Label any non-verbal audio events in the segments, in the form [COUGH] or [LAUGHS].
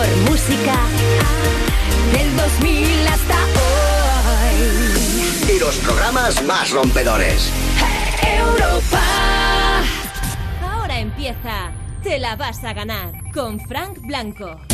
mejor música del 2000 hasta hoy. Y los programas más rompedores. Europa. Ahora empieza. Te la vas a ganar con Frank Blanco.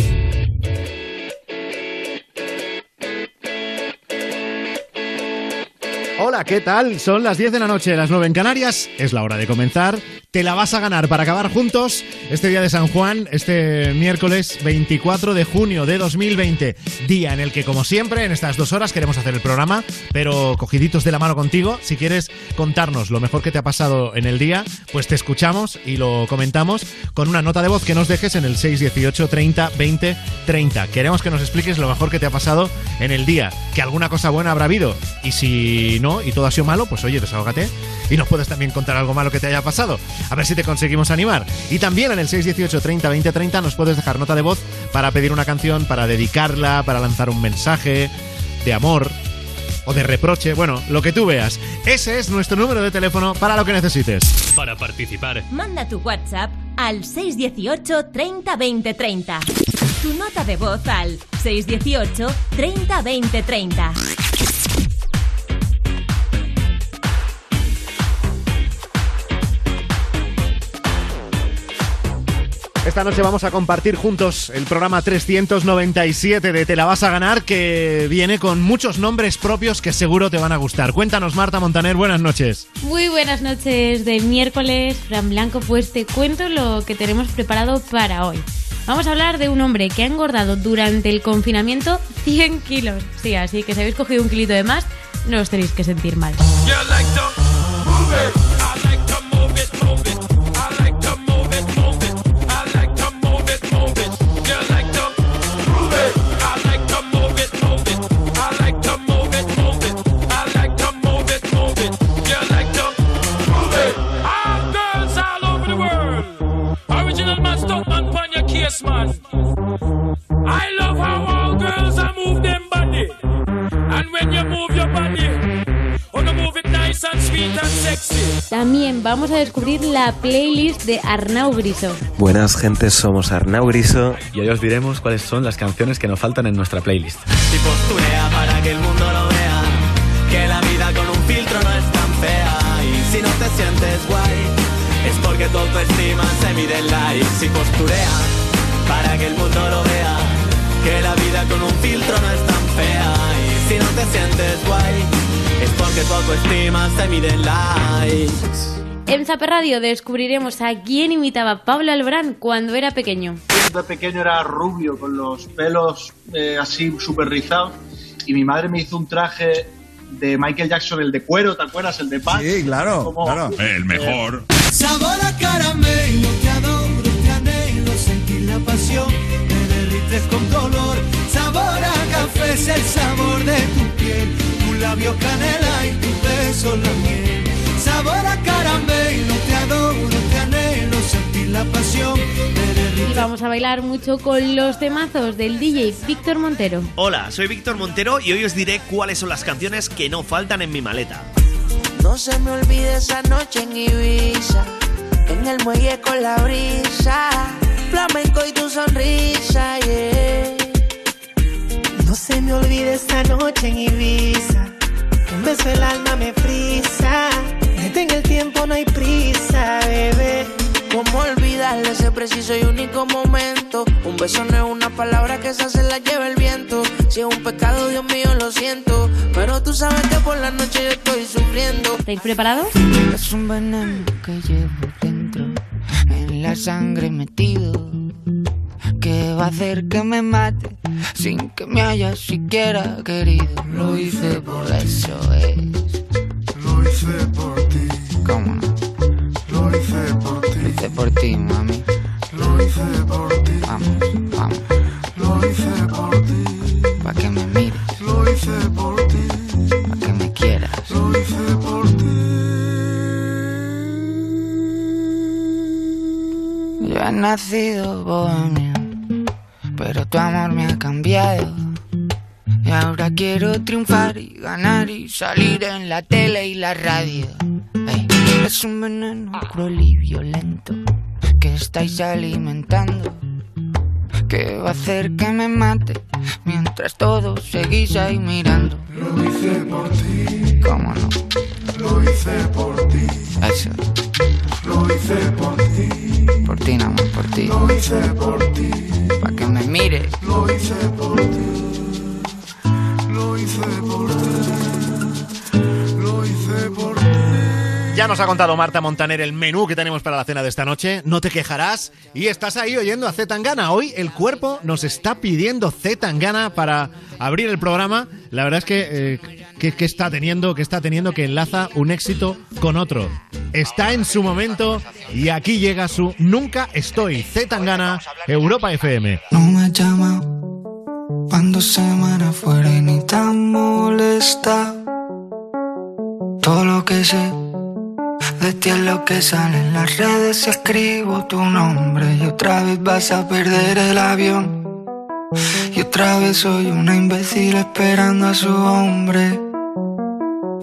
Hola, ¿qué tal? Son las 10 de la noche, las 9 en Canarias. Es la hora de comenzar. Te la vas a ganar para acabar juntos este día de San Juan, este miércoles 24 de junio de 2020. Día en el que, como siempre, en estas dos horas queremos hacer el programa, pero cogiditos de la mano contigo. Si quieres contarnos lo mejor que te ha pasado en el día, pues te escuchamos y lo comentamos con una nota de voz que nos dejes en el 618 30 20 30. Queremos que nos expliques lo mejor que te ha pasado en el día, que alguna cosa buena habrá habido. Y si no, y todo ha sido malo, pues oye, desahógate y nos puedes también contar algo malo que te haya pasado. A ver si te conseguimos animar. Y también en el 618 30 20 30 nos puedes dejar nota de voz para pedir una canción, para dedicarla, para lanzar un mensaje de amor o de reproche, bueno, lo que tú veas. Ese es nuestro número de teléfono para lo que necesites. Para participar, Manda tu WhatsApp al 618 30 20 30. Tu nota de voz al 618 30 20 30. Esta noche vamos a compartir juntos el programa 397 de Te la vas a ganar que viene con muchos nombres propios que seguro te van a gustar. Cuéntanos Marta Montaner, buenas noches. Muy buenas noches de miércoles, Fran Blanco, pues te cuento lo que tenemos preparado para hoy. Vamos a hablar de un hombre que ha engordado durante el confinamiento 100 kilos. Sí, así que si habéis cogido un kilito de más, no os tenéis que sentir mal. Man. I love how all girls are move them body. And when you move your body, oh, you move it nice and sweet and sexy. También vamos a descubrir la playlist de Arnau Griso. Buenas gentes, somos Arnau Griso. Y hoy os diremos cuáles son las canciones que nos faltan en nuestra playlist. Y posturea para que el mundo lo vea. Que la vida con un filtro no es tan fea. Y si no te sientes guay, es porque tu autoestima se mide en likes. Y posturea para que el mundo lo vea. Que la vida con un filtro no es tan fea. Y si no te sientes guay, es porque tu autoestima se mide en likes. En Zape Radio descubriremos a quién imitaba Pablo Alborán cuando era pequeño. de pequeño era rubio, con los pelos eh, así súper rizados. Y mi madre me hizo un traje de Michael Jackson, el de cuero, ¿te acuerdas? El de paz. Sí, claro, Como- claro. El mejor. Sabor a caramelo, te adoro, pasión, me derrites con dolor. Sabor a café es el sabor de tu piel, tu labio canela y tu beso la miel. Sabor a caramelo, te adoro, te anhelo, sentir la pasión, me Y vamos a bailar mucho con los temazos del DJ Víctor Montero. Hola, soy Víctor Montero y hoy os diré cuáles son las canciones que no faltan en mi maleta. No se me olvide esa noche en Ibiza, en el muelle con la brisa, flamenco y tu sonrisa, yeah. No se me olvide esta noche en Ibiza. Un beso el alma me frisa. Detén el tiempo, no hay prisa, bebé. ¿Cómo olvidar ese preciso y único momento? Un beso no es una palabra que esa se la lleva el viento. Si es un pecado, Dios mío, lo siento. Pero tú sabes que por la noche yo estoy sufriendo. ¿Estáis preparados? Es un veneno que llevo la sangre metido. Que va a hacer que me mate sin que me haya siquiera querido. Lo hice por eso, es. Lo hice por ti, ¿Cómo no? lo hice por ti, Lo hice por ti, mami. lo hice por ti, Vamos, vamos. lo hice por ti, he nacido bohemio, pero tu amor me ha cambiado. Y ahora quiero triunfar y ganar y salir en la tele y la radio. Ey, es un veneno cruel y violento que estáis alimentando. que va a hacer que me mate mientras todos seguís ahí mirando. Lo hice por ti. ¿Cómo no? Lo hice por ti. Eso. Lo hice por ti. Por ti, nada por ti. Lo hice por ti. Pa' que me mires. Lo hice por ti. Lo hice por ti. Lo hice por ti. Ya nos ha contado Marta Montaner el menú que tenemos para la cena de esta noche. No te quejarás. Y estás ahí oyendo a Z Tangana. Hoy el cuerpo nos está pidiendo Z Tangana para abrir el programa. La verdad es que, eh, que, que está teniendo, que está teniendo que enlaza un éxito con otro. Está en su momento y aquí llega su Nunca estoy. Z Tangana, Europa FM. No me llama cuando afuera y ni tan molesta. Todo lo que sé de ti es lo que sale en las redes. Escribo tu nombre y otra vez vas a perder el avión. Y otra vez soy una imbécil esperando a su hombre.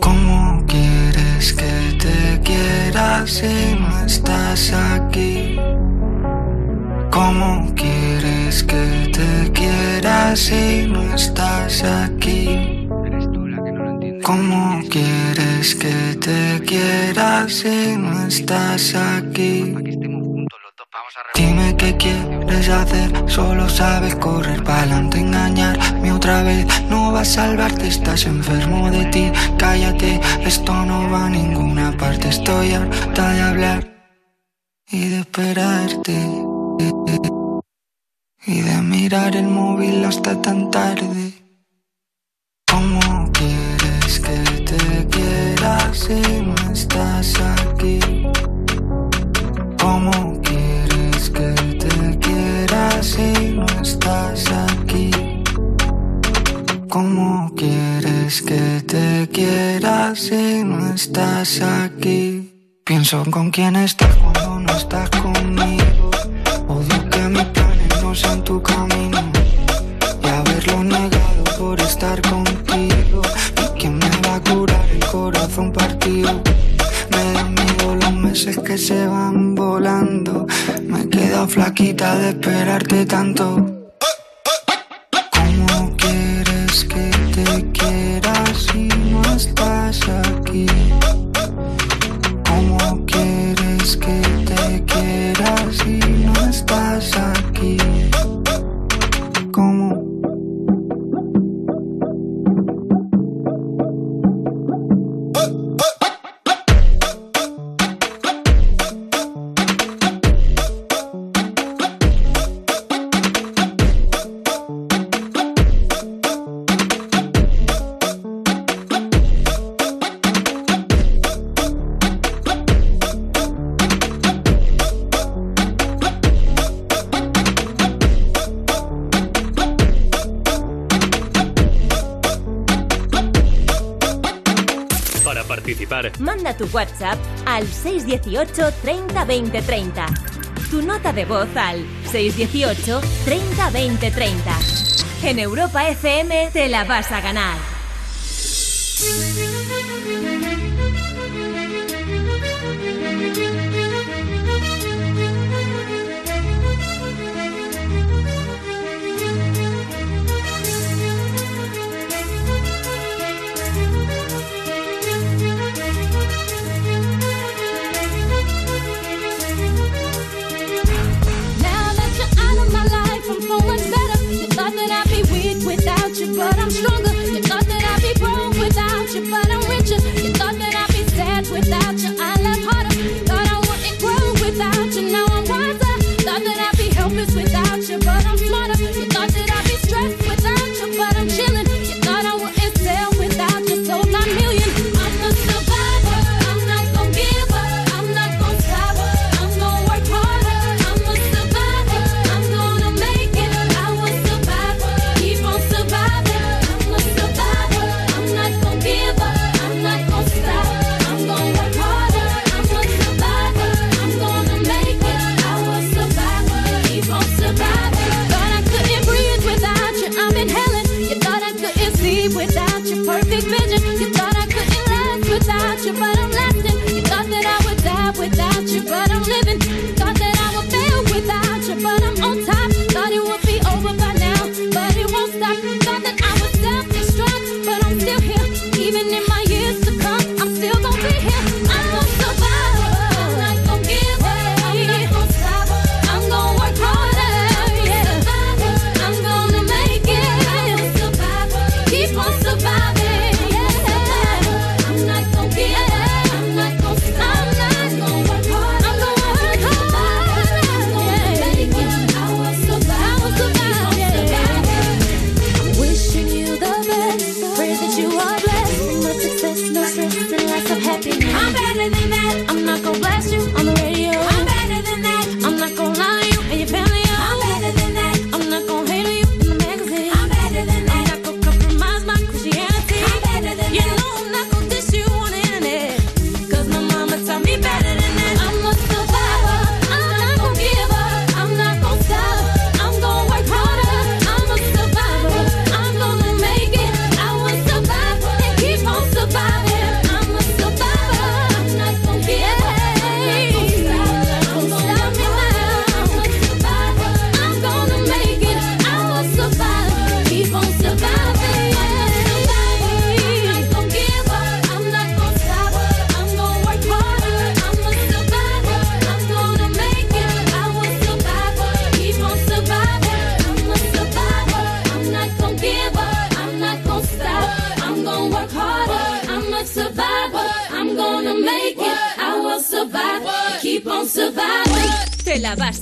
¿Cómo quieres que te quiera si no estás aquí? ¿Cómo quieres que te quiera si no estás aquí? ¿Cómo quieres que te quiera si no estás aquí? Dime qué quieres hacer, solo sabes correr para adelante, engañarme otra vez. No va a salvarte, estás enfermo de ti. Cállate, esto no va a ninguna parte. Estoy harta de hablar y de esperarte. Y de mirar el móvil hasta tan tarde. Si no estás aquí? ¿Cómo quieres que te quiera si no estás aquí? ¿Cómo quieres que te quiera si no estás aquí? Pienso con quién estás cuando no estás conmigo. Odio que mis planes no sean tu camino. Me dan miedo los meses que se van volando. Me he quedado flaquita de esperarte tanto. 618 30 20 30. Tu nota de voz al 618 30 20 30. En Europa FM te la vas a ganar.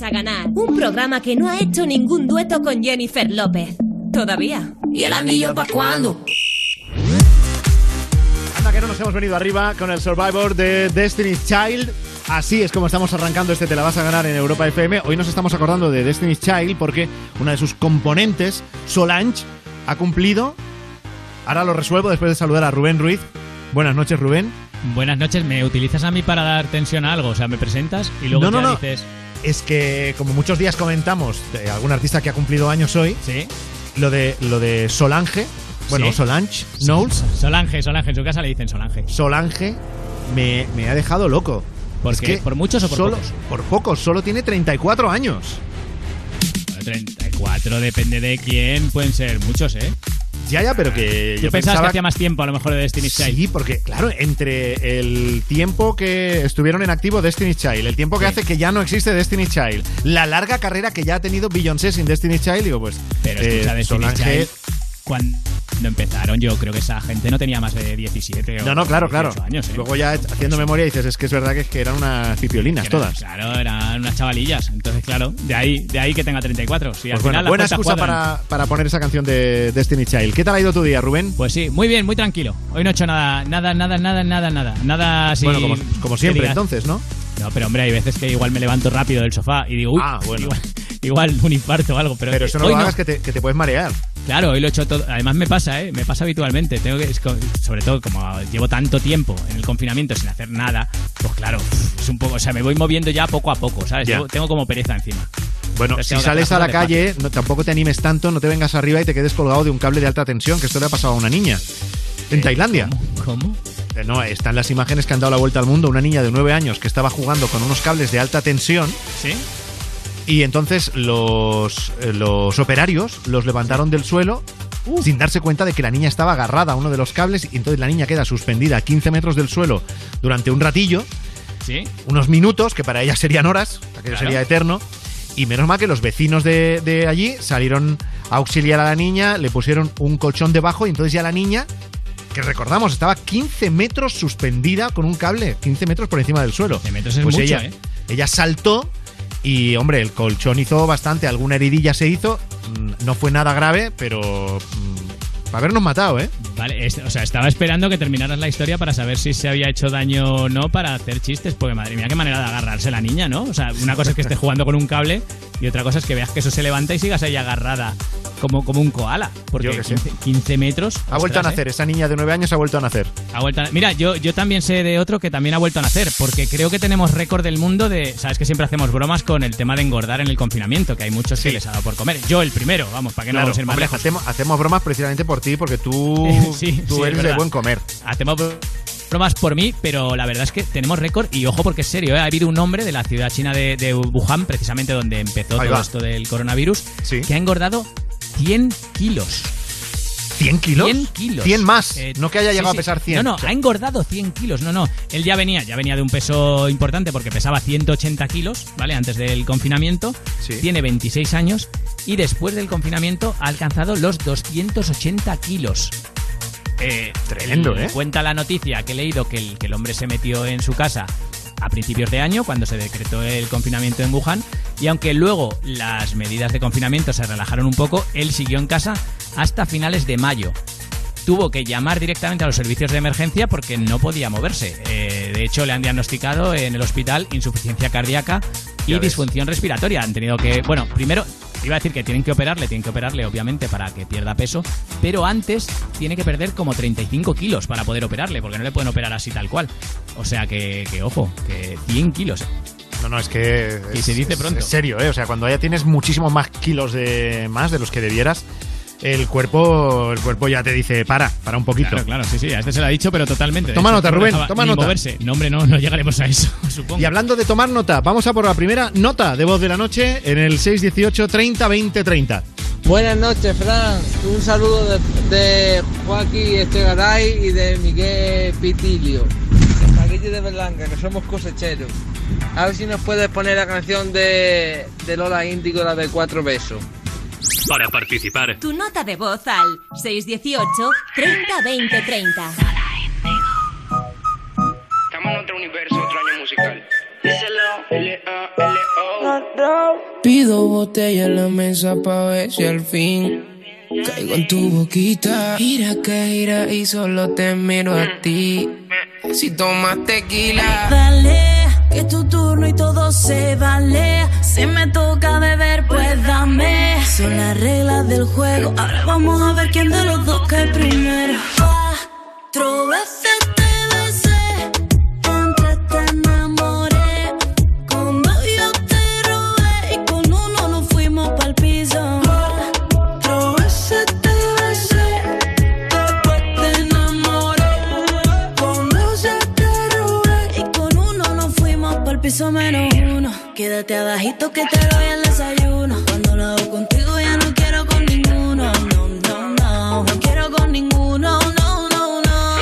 A ganar. Un programa que no ha hecho ningún dueto con Jennifer López. Todavía. ¿Y el anillo pa' cuándo? Anda que no nos hemos venido arriba con el Survivor de Destiny's Child. Así es como estamos arrancando este Te la vas a ganar en Europa FM. Hoy nos estamos acordando de Destiny's Child porque una de sus componentes, Solange, ha cumplido. Ahora lo resuelvo después de saludar a Rubén Ruiz. Buenas noches, Rubén. Buenas noches, ¿me utilizas a mí para dar tensión a algo? O sea, me presentas y luego No, no, ya no. dices... Es que, como muchos días comentamos de algún artista que ha cumplido años hoy, ¿Sí? lo de, lo de Solange, bueno, Sí. Solange, Knowles, Solange, Solange, en su casa le dicen Solange. Solange, me, me ha dejado loco. ¿Por Es qué? ¿Por muchos o por solo- pocos? Por pocos, solo tiene 34 años. Bueno, 34, depende de quién, pueden ser muchos, ¿eh? Ya, ya, pero que Yo yo pensaba que hacía más tiempo a lo mejor de Destiny's Child. Sí, porque claro, entre el tiempo que estuvieron en activo Destiny's Child, el tiempo que hace que ya no existe Destiny's Child, la larga carrera que ya ha tenido Beyoncé sin Destiny's Child, digo, pues Pero eh, Solange- Child, cuando empezaron, yo creo que esa gente no tenía más de 17 o No, no, claro, claro. 18 años, ¿eh? Luego ya haciendo memoria dices, es que es verdad que, es que eran unas pipiolinas Eran- todas. Claro, eran unas chavalillas. Entonces, claro, de ahí, de ahí que tenga 34. Si al Pues bueno, final las buena excusa para, para poner esa canción de Destiny Child. ¿Qué tal ha ido tu día, Rubén? Pues sí, muy bien, muy tranquilo. Hoy no he hecho nada, nada, nada, nada, nada, nada. Nada así. bueno, como, siempre, entonces, ¿no? No, pero hombre, hay veces que igual me levanto rápido del sofá y digo, uy, Ah, bueno. igual, igual un infarto o algo. Pero, Pero eso no lo hagas que te, que te puedes marear. Claro, hoy lo he hecho todo. Además me pasa, ¿eh? Me pasa habitualmente. Tengo que, sobre todo como llevo tanto tiempo en el confinamiento sin hacer nada, pues claro, es un poco, o sea, me voy moviendo ya poco a poco, ¿sabes? Ya. Tengo, como pereza encima. Bueno, Entonces si sales a la calle, no, tampoco te animes tanto, no te vengas arriba y te quedes colgado de un cable de alta tensión, que esto le ha pasado a una niña en Tailandia. ¿Cómo? Eh, No, están las imágenes que han dado la vuelta al mundo. Una niña de 9 años que estaba jugando con unos cables de alta tensión ¿Sí? y entonces los, eh, los operarios los levantaron del suelo sin darse cuenta de que la niña estaba agarrada a uno de los cables y entonces la niña queda suspendida a 15 metros del suelo durante un ratillo, ¿Sí? unos minutos, que para ella serían horas, aquello Claro. sería eterno. Y menos mal que los vecinos de, de allí salieron a auxiliar a la niña, le pusieron un colchón debajo y entonces ya la niña, que recordamos, estaba 15 metros suspendida con un cable, 15 metros por encima del suelo. 15 metros es pues mucho, ella, ¿eh? ella saltó y, hombre, el colchón hizo bastante, alguna heridilla se hizo, mm, no fue nada grave, pero mm, para habernos matado, ¿eh? Vale, es- o sea, estaba esperando que terminaras la historia para saber si se había hecho daño o no para hacer chistes, porque madre mía, qué manera de agarrarse la niña, ¿no? O sea, una cosa es que esté jugando con un cable y otra cosa es que veas que eso se levanta y sigas ahí agarrada como, como un koala. Porque Yo sé. 15, 15 metros. Ha vuelto a ¿eh? nacer, esa niña de 9 años ha vuelto a nacer. Ha vuelto a- Mira, yo, yo también sé de otro que también ha vuelto a nacer, porque creo que tenemos récord del mundo de. Sabes que siempre hacemos bromas con el tema de engordar en el confinamiento, que hay muchos que les ha dado por comer. Yo el primero, vamos, para que no vamos a ir más hombre, lejos. hacemos, hacemos bromas precisamente por ti, porque tú, [LAUGHS] Sí, tú sí, eres de buen comer. Hacemos bro- bromas por mí, pero la verdad es que tenemos récord y ojo porque es serio, ¿eh? ha habido un hombre de la ciudad china de, de Wuhan, precisamente donde empezó Ahí todo va. esto del coronavirus, que ha engordado 100 kilos. ¿100 kilos? 100 kilos. 100 más, Eh, no que haya sí, llegado sí. a pesar 100. No, no, ha engordado 100 kilos. No, no. Él ya venía, ya venía de un peso importante porque pesaba 180 kilos, ¿vale? Antes del confinamiento. Tiene 26 años y después del confinamiento ha alcanzado los 280 kilos. Eh, Tremendo, ¿eh? Cuenta la noticia que he leído que el, que el hombre se metió en su casa a principios de año, cuando se decretó el confinamiento en Wuhan, y aunque luego las medidas de confinamiento se relajaron un poco, él siguió en casa hasta finales de mayo. Tuvo que llamar directamente a los servicios de emergencia porque no podía moverse. Eh, de hecho, le han diagnosticado en el hospital insuficiencia cardíaca y disfunción respiratoria. Han tenido que, bueno, primero iba a decir que tienen que operarle, tienen que operarle obviamente para que pierda peso, pero antes tiene que perder como 35 kilos para poder operarle, porque no le pueden operar así tal cual. O sea que, que ojo, que 100 kilos. No, no, es que. Y es- se dice pronto. Es serio, ¿eh? O sea, cuando ya tienes muchísimos más kilos de más de los que debieras, el cuerpo, el cuerpo ya te dice, para, para un poquito. Claro, claro, sí, sí, a este se lo ha dicho, pero totalmente. Toma hecho, nota, no Rubén, toma ni nota. moverse. No, hombre, no, no llegaremos a eso, [LAUGHS] supongo. Y hablando de tomar nota, vamos a por la primera nota de voz de la noche en el 618 30 20 30. Buenas noches, Fran. Un saludo de, de Joaquín Estegaray y de Miguel Pitilio. De Paquillo de Berlanga, que somos cosecheros. A ver si nos puedes poner la canción de, de Lola Índigo, la de Cuatro Besos. Para participar, Tu nota de voz al 618 30 20 30. Estamos en otro universo, otro año musical. Díselo, botella en la mesa pa' ver si al fin caigo en tu boquita. Gira que gira y solo te miro a ti. Si tomas tequila. Dale, es tu turno y todo se vale. Si me toca beber, pues dame. Son las reglas del juego. Ahora vamos a ver quién de los dos cae primero. Cuatro veces piso menos uno. Quédate abajito que te doy el desayuno. Cuando lo hago contigo ya no quiero con ninguno. No, no, no. No quiero con ninguno. No, no, no.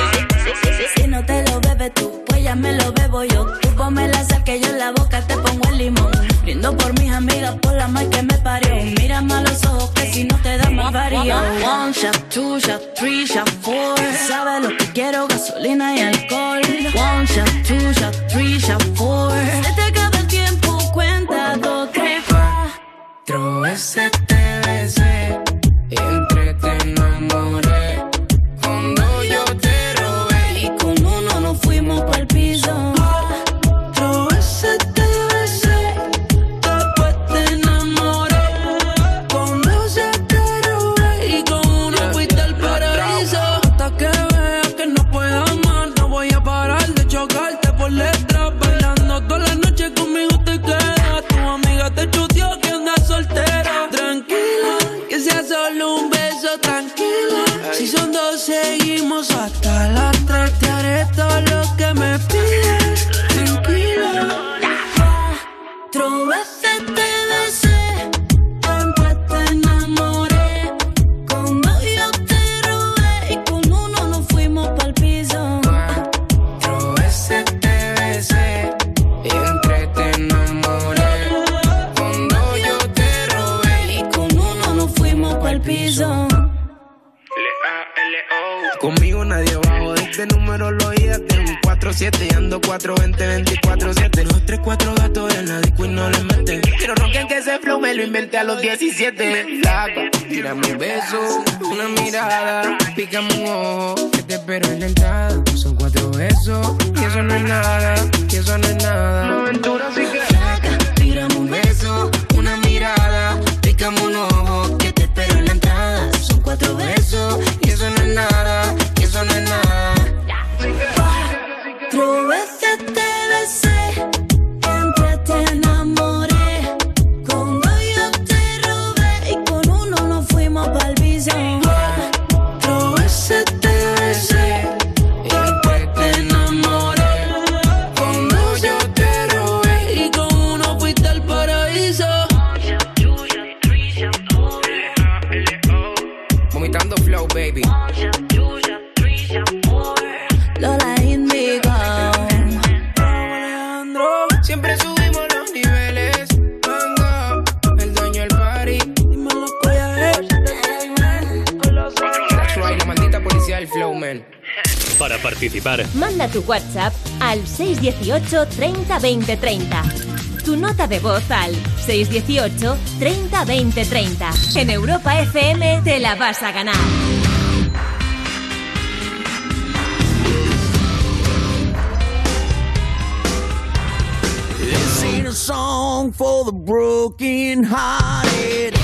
Si no te lo bebes tú, pues ya me lo bebo yo. Tú ponme la sal que yo en la boca te pongo el limón. Brindo por mis amigas, por la mal que me parió. Mírame a los ojos que si no te da más varío. One shot, two shot, three shot, four. Sabes lo que quiero, gasolina y alcohol. One shot, two shot, three shot, four. Se te acaba el tiempo, cuenta dos, tres, Cuatro veces Cuatro veces lo inventé a los 17 Flaca, tírame un beso, una mirada Pícame un ojo, que te espero en la entrada. Son cuatro besos, y eso no es nada Y eso no es nada. Una aventura así participar, Manda tu WhatsApp al 618 30 20 30. Tu nota de voz al 618 30 20 30. En Europa FM te la vas a ganar. This ain't a song for the broken hearted.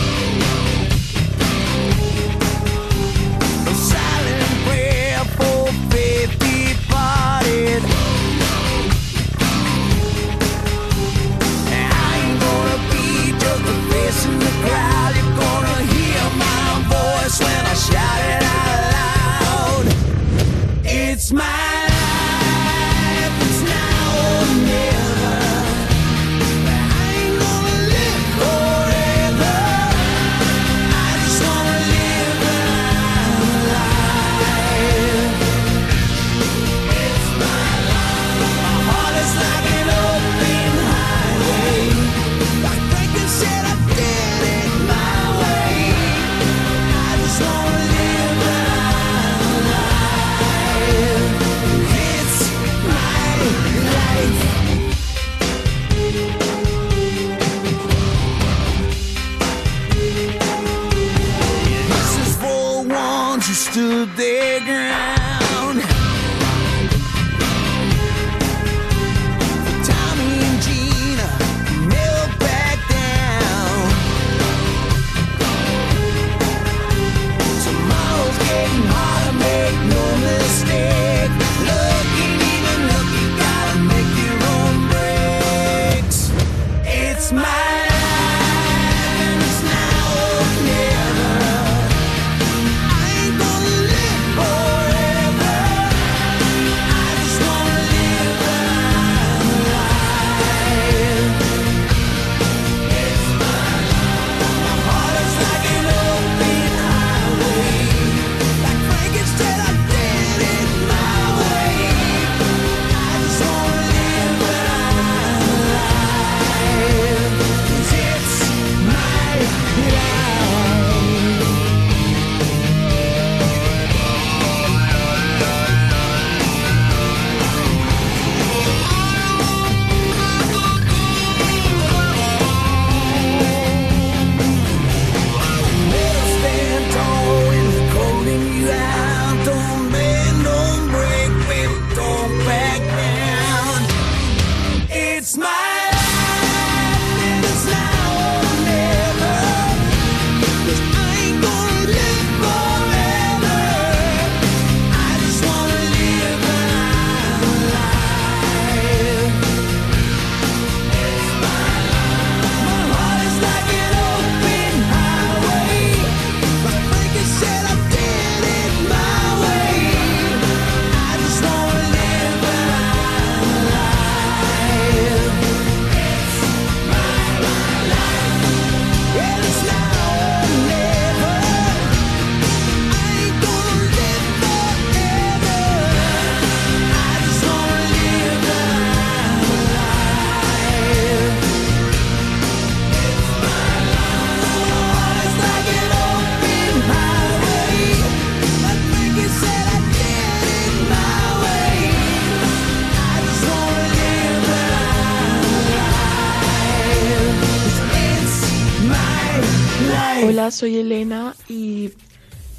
Soy Elena y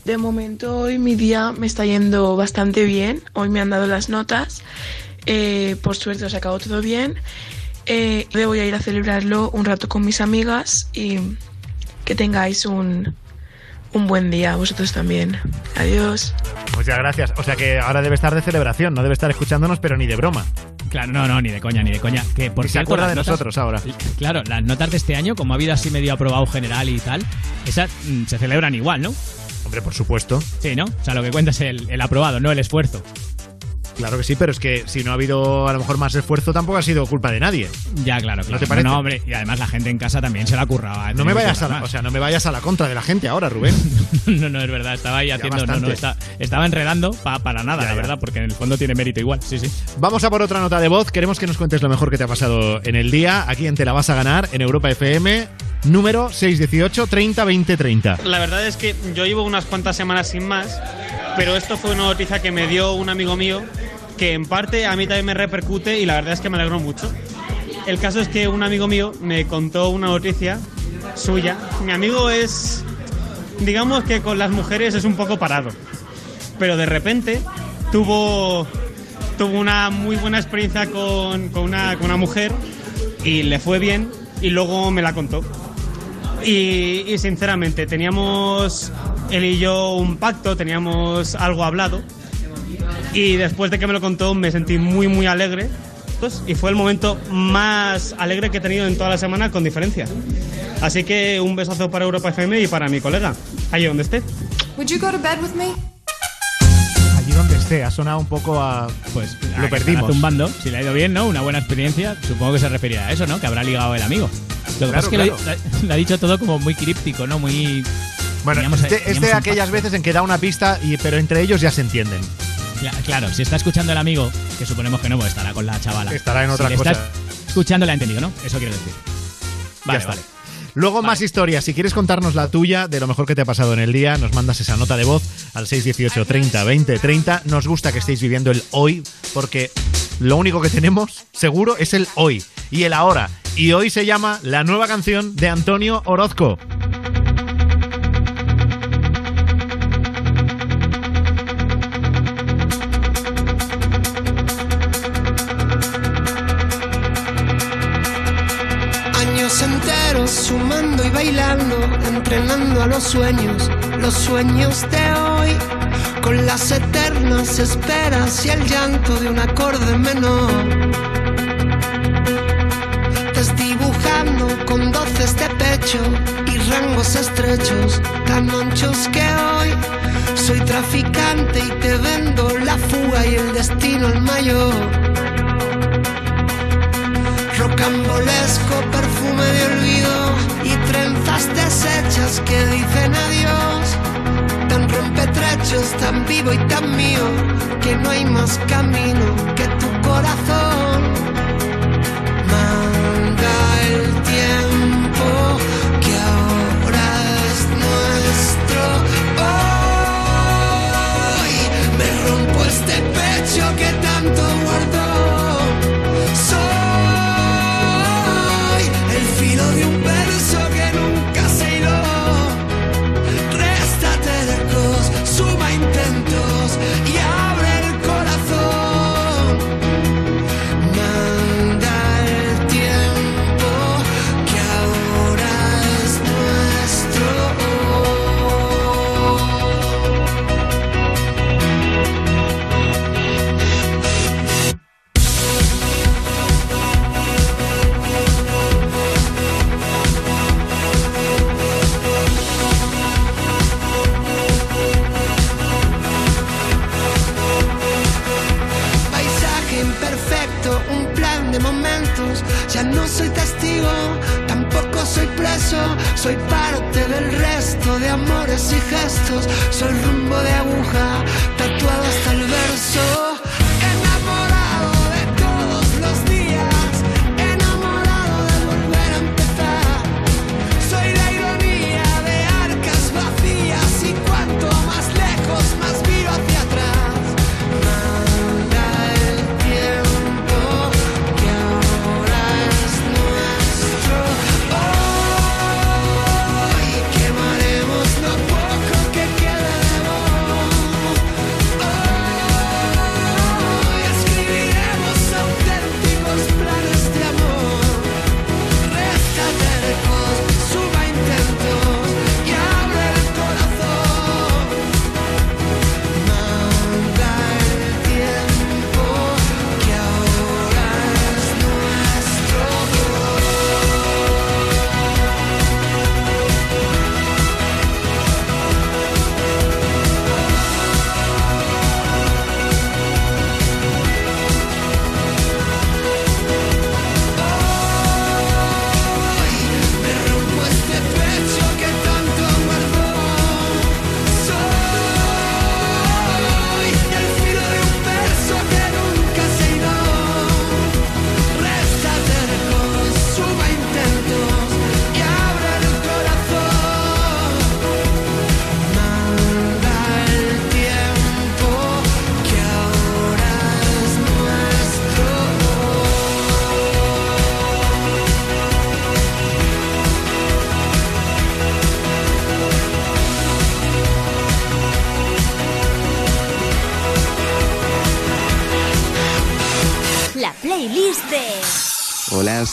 de momento hoy mi día me está yendo bastante bien. Hoy me han dado las notas. Eh, por suerte os acabó todo bien. Eh, voy a ir a celebrarlo un rato con mis amigas y que tengáis un, un buen día vosotros también. Adiós. Muchas gracias. O sea que ahora debe estar de celebración, no debe estar escuchándonos, pero ni de broma. Claro, no, no, ni de coña, ni de coña. Que por se acuerda de notas- nosotros ahora. Claro, las notas de este año, como ha habido así medio aprobado general y tal, esas mm, se celebran igual, ¿no? Hombre, por supuesto. Sí, ¿no? O sea, lo que cuenta es el, el aprobado, no el esfuerzo. Claro que sí, pero es que si no ha habido a lo mejor más esfuerzo, tampoco ha sido culpa de nadie. Ya, claro, claro. ¿No te parece? No, hombre, y además la gente en casa también se la curraba. No me vayas a la, o sea, no me vayas a la contra de la gente ahora, Rubén. [LAUGHS] no, no, es verdad, estaba ahí haciendo. No, no, está- estaba enredando pa- para nada, Ya, la ya. verdad, porque en el fondo tiene mérito igual. Sí, sí. Vamos a por otra nota de voz. Queremos que nos cuentes lo mejor que te ha pasado en el día. Aquí en Te la vas a ganar en Europa FM, número 618 30 20 30. La verdad es que yo llevo unas cuantas semanas sin más, pero esto fue una noticia que me dio un amigo mío que en parte a mí también me repercute y la verdad es que me alegro mucho. El caso es que un amigo mío me contó una noticia suya. Mi amigo es, digamos que con las mujeres es un poco parado, pero de repente tuvo, tuvo una muy buena experiencia con, con una, con una mujer y le fue bien y luego me la contó. Y, y sinceramente, teníamos él y yo un pacto, teníamos algo hablado. Y después de que me lo contó, me sentí muy, muy alegre. Pues, Y fue el momento más alegre que he tenido en toda la semana, con diferencia. Así que un besazo para Europa FM y para mi colega, allí donde esté. Would you go to bed with me? Allí donde esté, ha sonado un poco a. Pues lo Ah, que perdimos. estará zumbando. Si le ha ido bien, ¿no? Una buena experiencia. Supongo que se referirá a eso, ¿no? Que habrá ligado el amigo. Lo que Claro, pasa es que lo- claro. lo, ha dicho todo como muy críptico, ¿no? Muy. Bueno, Teníamos- este, teníamos este de un aquellas veces en que da una pista, y, pero entre ellos ya se entienden. Cla- Claro, si está escuchando el amigo, que suponemos que no, pues estará con la chavala. Estará en Si otra le cosa. Está escuchando, le ha entendido, ¿no? Eso quiero decir. Vale, vale. Luego más historias. Si quieres contarnos la tuya de lo mejor que te ha pasado en el día, nos mandas esa nota de voz al 618 30 20 30. Nos gusta que estéis viviendo el hoy porque lo único que tenemos seguro es el hoy y el ahora. Y hoy se llama la nueva canción de Antonio Orozco. Años enteros sumando y bailando, entrenando a los sueños, los sueños de hoy, con las eternas esperas y el llanto de un acorde menor. Con doces de pecho y rangos estrechos, tan anchos que hoy soy traficante y te vendo la fuga y el destino el mayor rocambolesco perfume de olvido y trenzas deshechas que dicen adiós. Tan rompetrechos, tan vivo y tan mío, que no hay más camino que tu corazón. Me rompo este pecho que tanto guardó. No soy testigo, tampoco soy preso. Soy parte del resto de amores y gestos. Soy rumbo de aguja,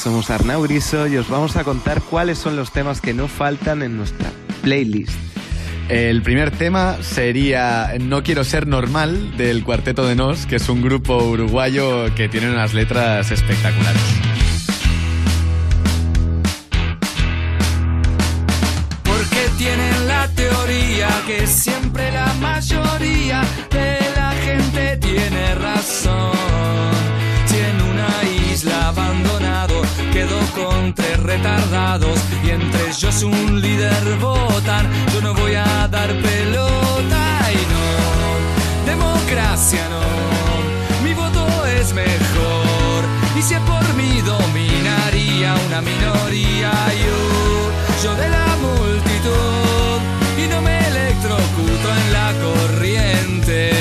somos Arnau Griso y os vamos a contar cuáles son los temas que no faltan en nuestra playlist. El primer tema sería No quiero ser normal del Cuarteto de Nos, que es un grupo uruguayo que tiene unas letras espectaculares. Con tres retardados y entre ellos un líder votan, yo no voy a dar pelota y no, democracia no, mi voto es mejor. Y si es por mí dominaría una minoría yo, yo de la multitud. Y no me electrocuto en la corriente.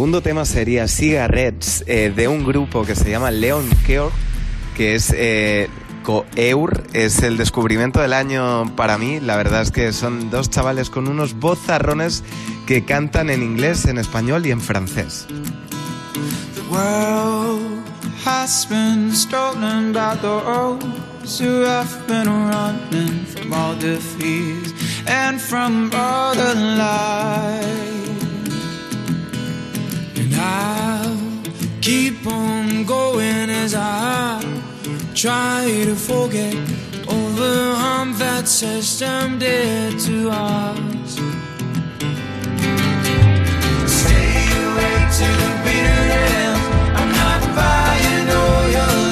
Segundo tema sería Cigarettes eh, de un grupo que se llama Leon Keor, que es eh, Coeur, es el descubrimiento del año para mí. La verdad es que son dos chavales con unos vozarrones que cantan en inglés, en español y en francés. I'll keep on going as I try to forget all the harm that system did to us. Stay awake to the bitter end. I'm not buying all your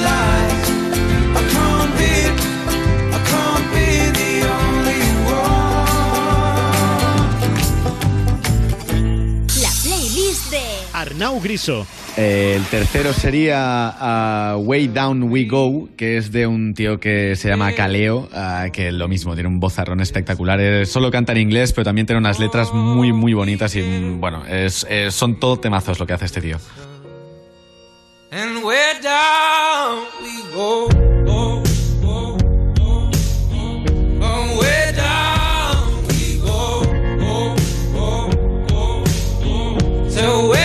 Arnau Griso. Eh, el tercero sería ah, Way Down We Go, que es de un tío que se llama Kaleo, ah, que lo mismo, tiene un vozarrón espectacular. Eh, solo canta en inglés, pero también tiene unas letras muy, muy bonitas y bueno, es, son todo temazos lo que hace este tío. And down we go. Oh, oh, oh, oh. Oh, where down we go. Oh, oh, oh, oh. So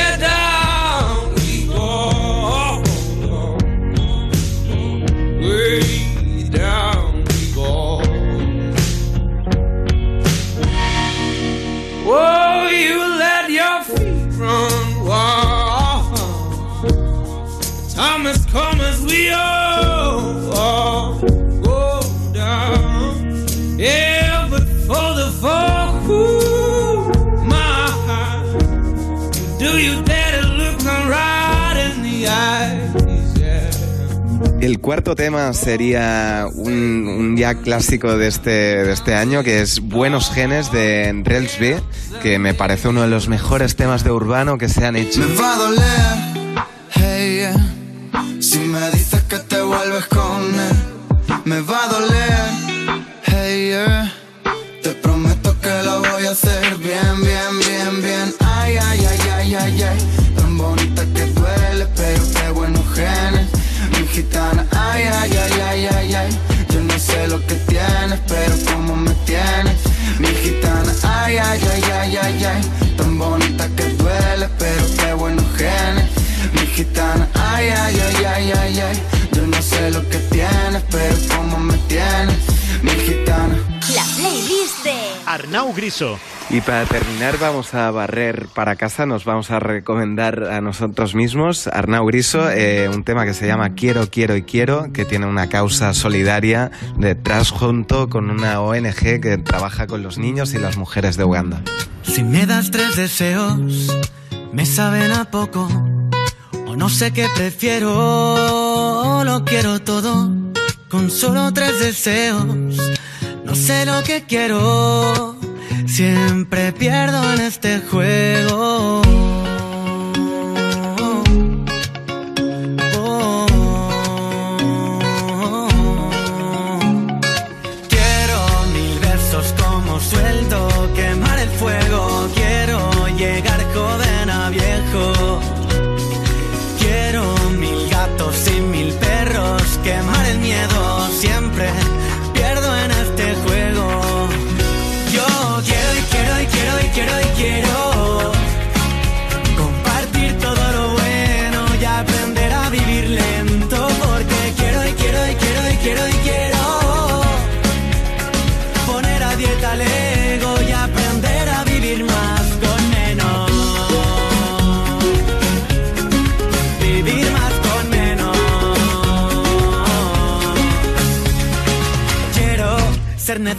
El cuarto tema sería un, un ya clásico de este, de este año, que es Buenos Genes de Rels B, que me parece uno de los mejores temas de urbano que se han hecho. Me va a doler, hey, yeah. Si me vuelves con él, me va a doler, hey, yeah. Te prometo que lo voy a hacer bien, bien, bien, bien. Ay, ay, ay, ay, ay, ay. Tan bonita que duele, pero qué buenos genes. Mi gitana, ay, ay, ay, ay, ay, ay. Yo no sé lo que tienes, pero cómo me tienes. Mi gitana, ay, ay, ay, ay, ay, ay. Tan bonita que duele, pero qué buenos genes. Mi gitana, ay, ay, ay, ay, ay, ay. Sé lo que tienes, pero cómo me tienes. Mi gitana. La playlist de Arnau Griso. Y para terminar vamos a barrer para casa, nos vamos a recomendar a nosotros mismos, Arnau Griso, eh, un tema que se llama Quiero, Quiero y Quiero, que tiene una causa solidaria detrás junto con una ONG que trabaja con los niños y las mujeres de Uganda. Si me das tres deseos, me saben a poco. No sé qué prefiero, lo quiero todo. Con solo tres deseos, no sé lo que quiero. Siempre pierdo en este juego.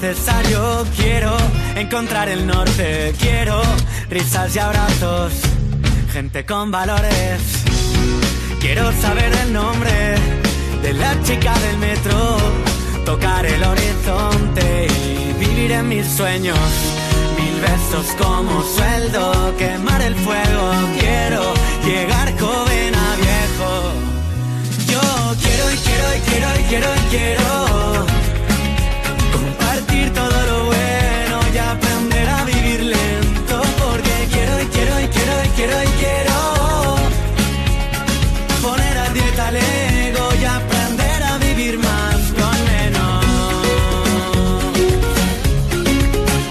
Necesario, quiero encontrar el norte, quiero risas y abrazos, gente con valores. Quiero saber el nombre de la chica del metro, tocar el horizonte y vivir en mis sueños. Mil besos como sueldo, quemar el fuego. Quiero llegar joven a viejo. Yo quiero y quiero y quiero y quiero y quiero todo lo bueno y aprender a vivir lento porque quiero y quiero y quiero y quiero y quiero poner a dieta el ego y aprender a vivir más con menos.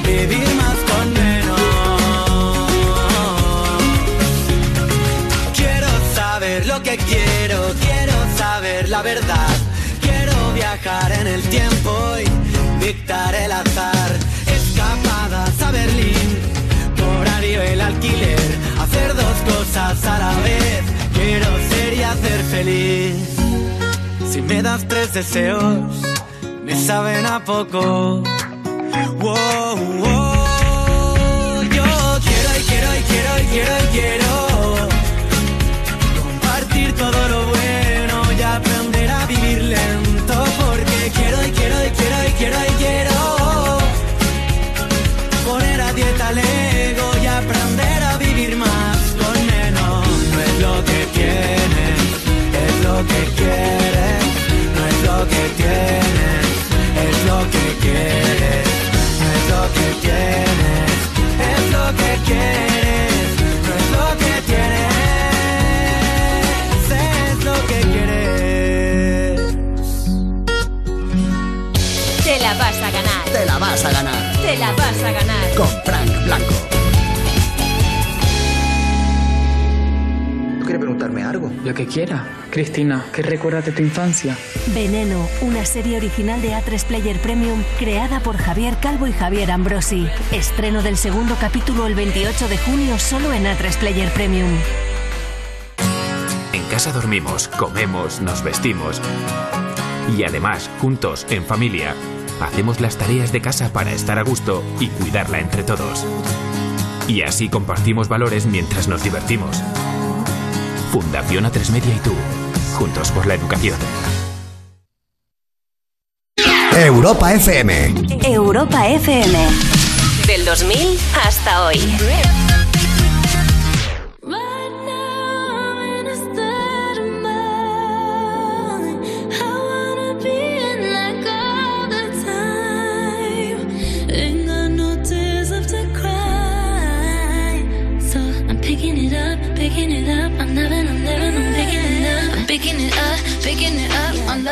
Vivir más con menos. Quiero saber lo que quiero quiero saber la verdad. Quiero viajar en el tiempo escapadas a Berlín horario el alquiler hacer dos cosas a la vez. Quiero ser y hacer feliz. Si me das tres deseos me saben a poco. Wow, wow. Yo quiero y quiero y quiero y quiero y quiero compartir todo lo bueno y aprender a vivir lento. Porque quiero y quiero y quiero y quiero y que quieres. No es lo que tienes, es lo que quieres. No es lo que tienes, es lo que quieres. No es lo que tienes, es lo que quieres. Te la vas a ganar. Te la vas a ganar. Te la vas a ganar. Con Frank Blanco. ¿Quiere preguntarme algo? Lo que quiera. Cristina, ¿qué recuerdas de tu infancia? Veneno, una serie original de A3 Player Premium creada por Javier Calvo y Javier Ambrosi. Estreno del segundo capítulo el 28 de junio solo en A3 Player Premium. En casa dormimos, comemos, nos vestimos. Y además, juntos, en familia, hacemos las tareas de casa para estar a gusto y cuidarla entre todos. Y así compartimos valores mientras nos divertimos. Fundación A3 Media y tú, juntos por la educación. Europa FM. Europa FM. Del 2000 hasta hoy.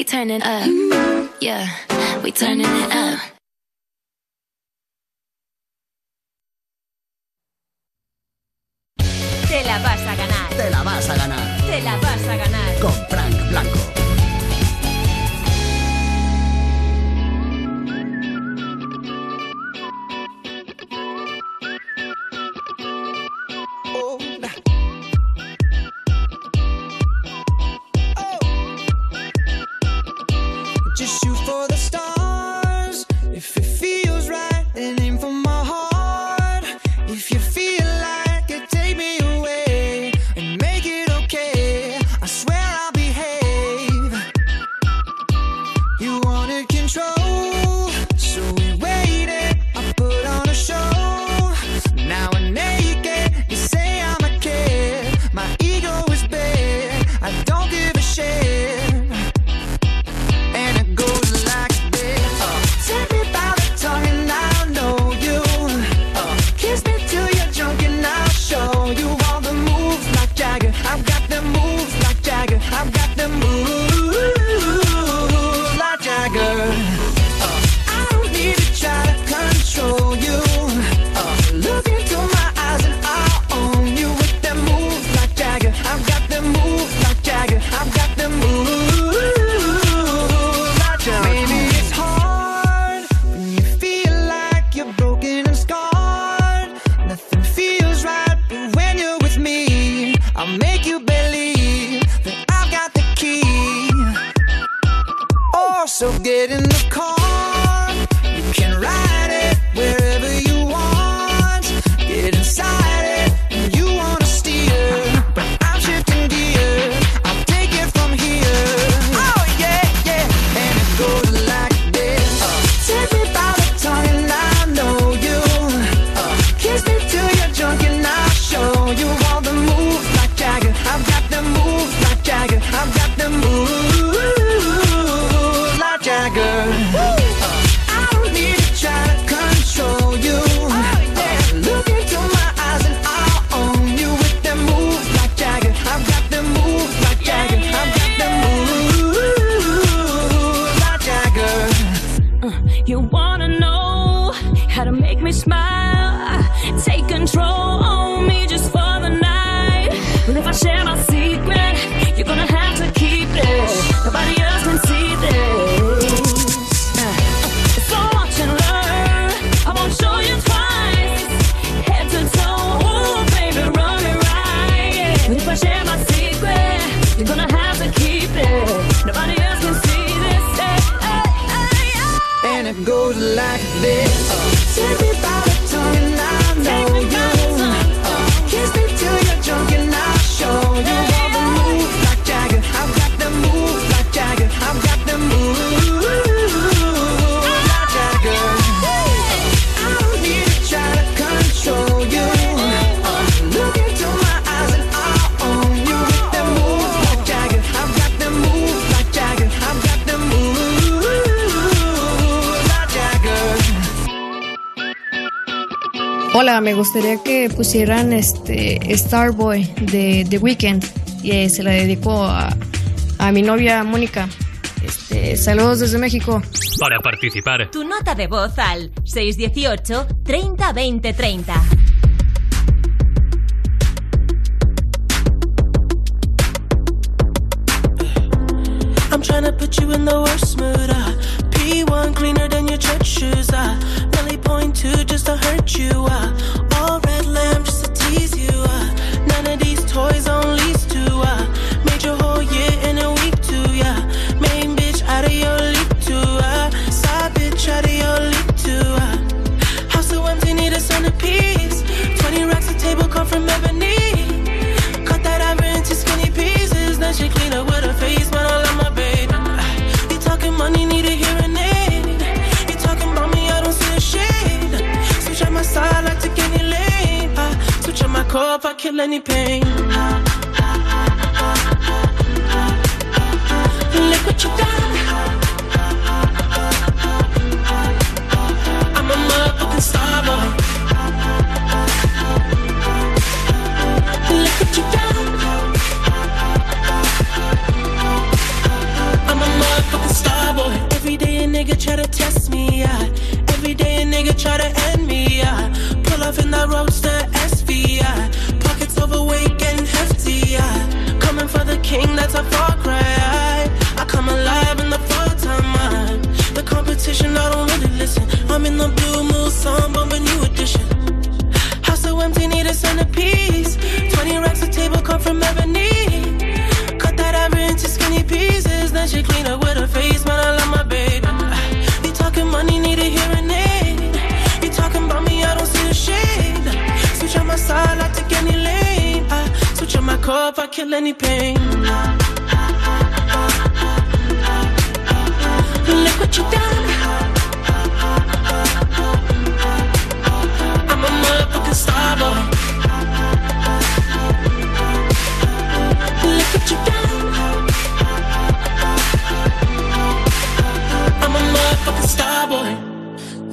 we turning up. Yeah, we turning it up. Te la vas a ganar. Te la vas a ganar. Te la vas a ganar. Con Frank Blanco. pusieran este Starboy de The Weeknd y eh, se la dedico a, a mi novia Mónica. Este, saludos desde México. Para participar. Tu nota de voz al 618 30 20 30. I'm trying to put you in the worst mood. Uh. P1 cleaner than your church shoes. Uh. Really point to just to hurt you. Uh. kill any pain. Look what you done. I'm a motherfucking star boy. Look what you done. I'm a motherfucking star boy. Every day a nigga try to test me, out. Every day a nigga try to end me, out. Pull off in that road. king, that's a far cry. Kill any pain. Look what you done. I'm a motherfucking star boy. Look what you done. I'm a motherfucking star boy.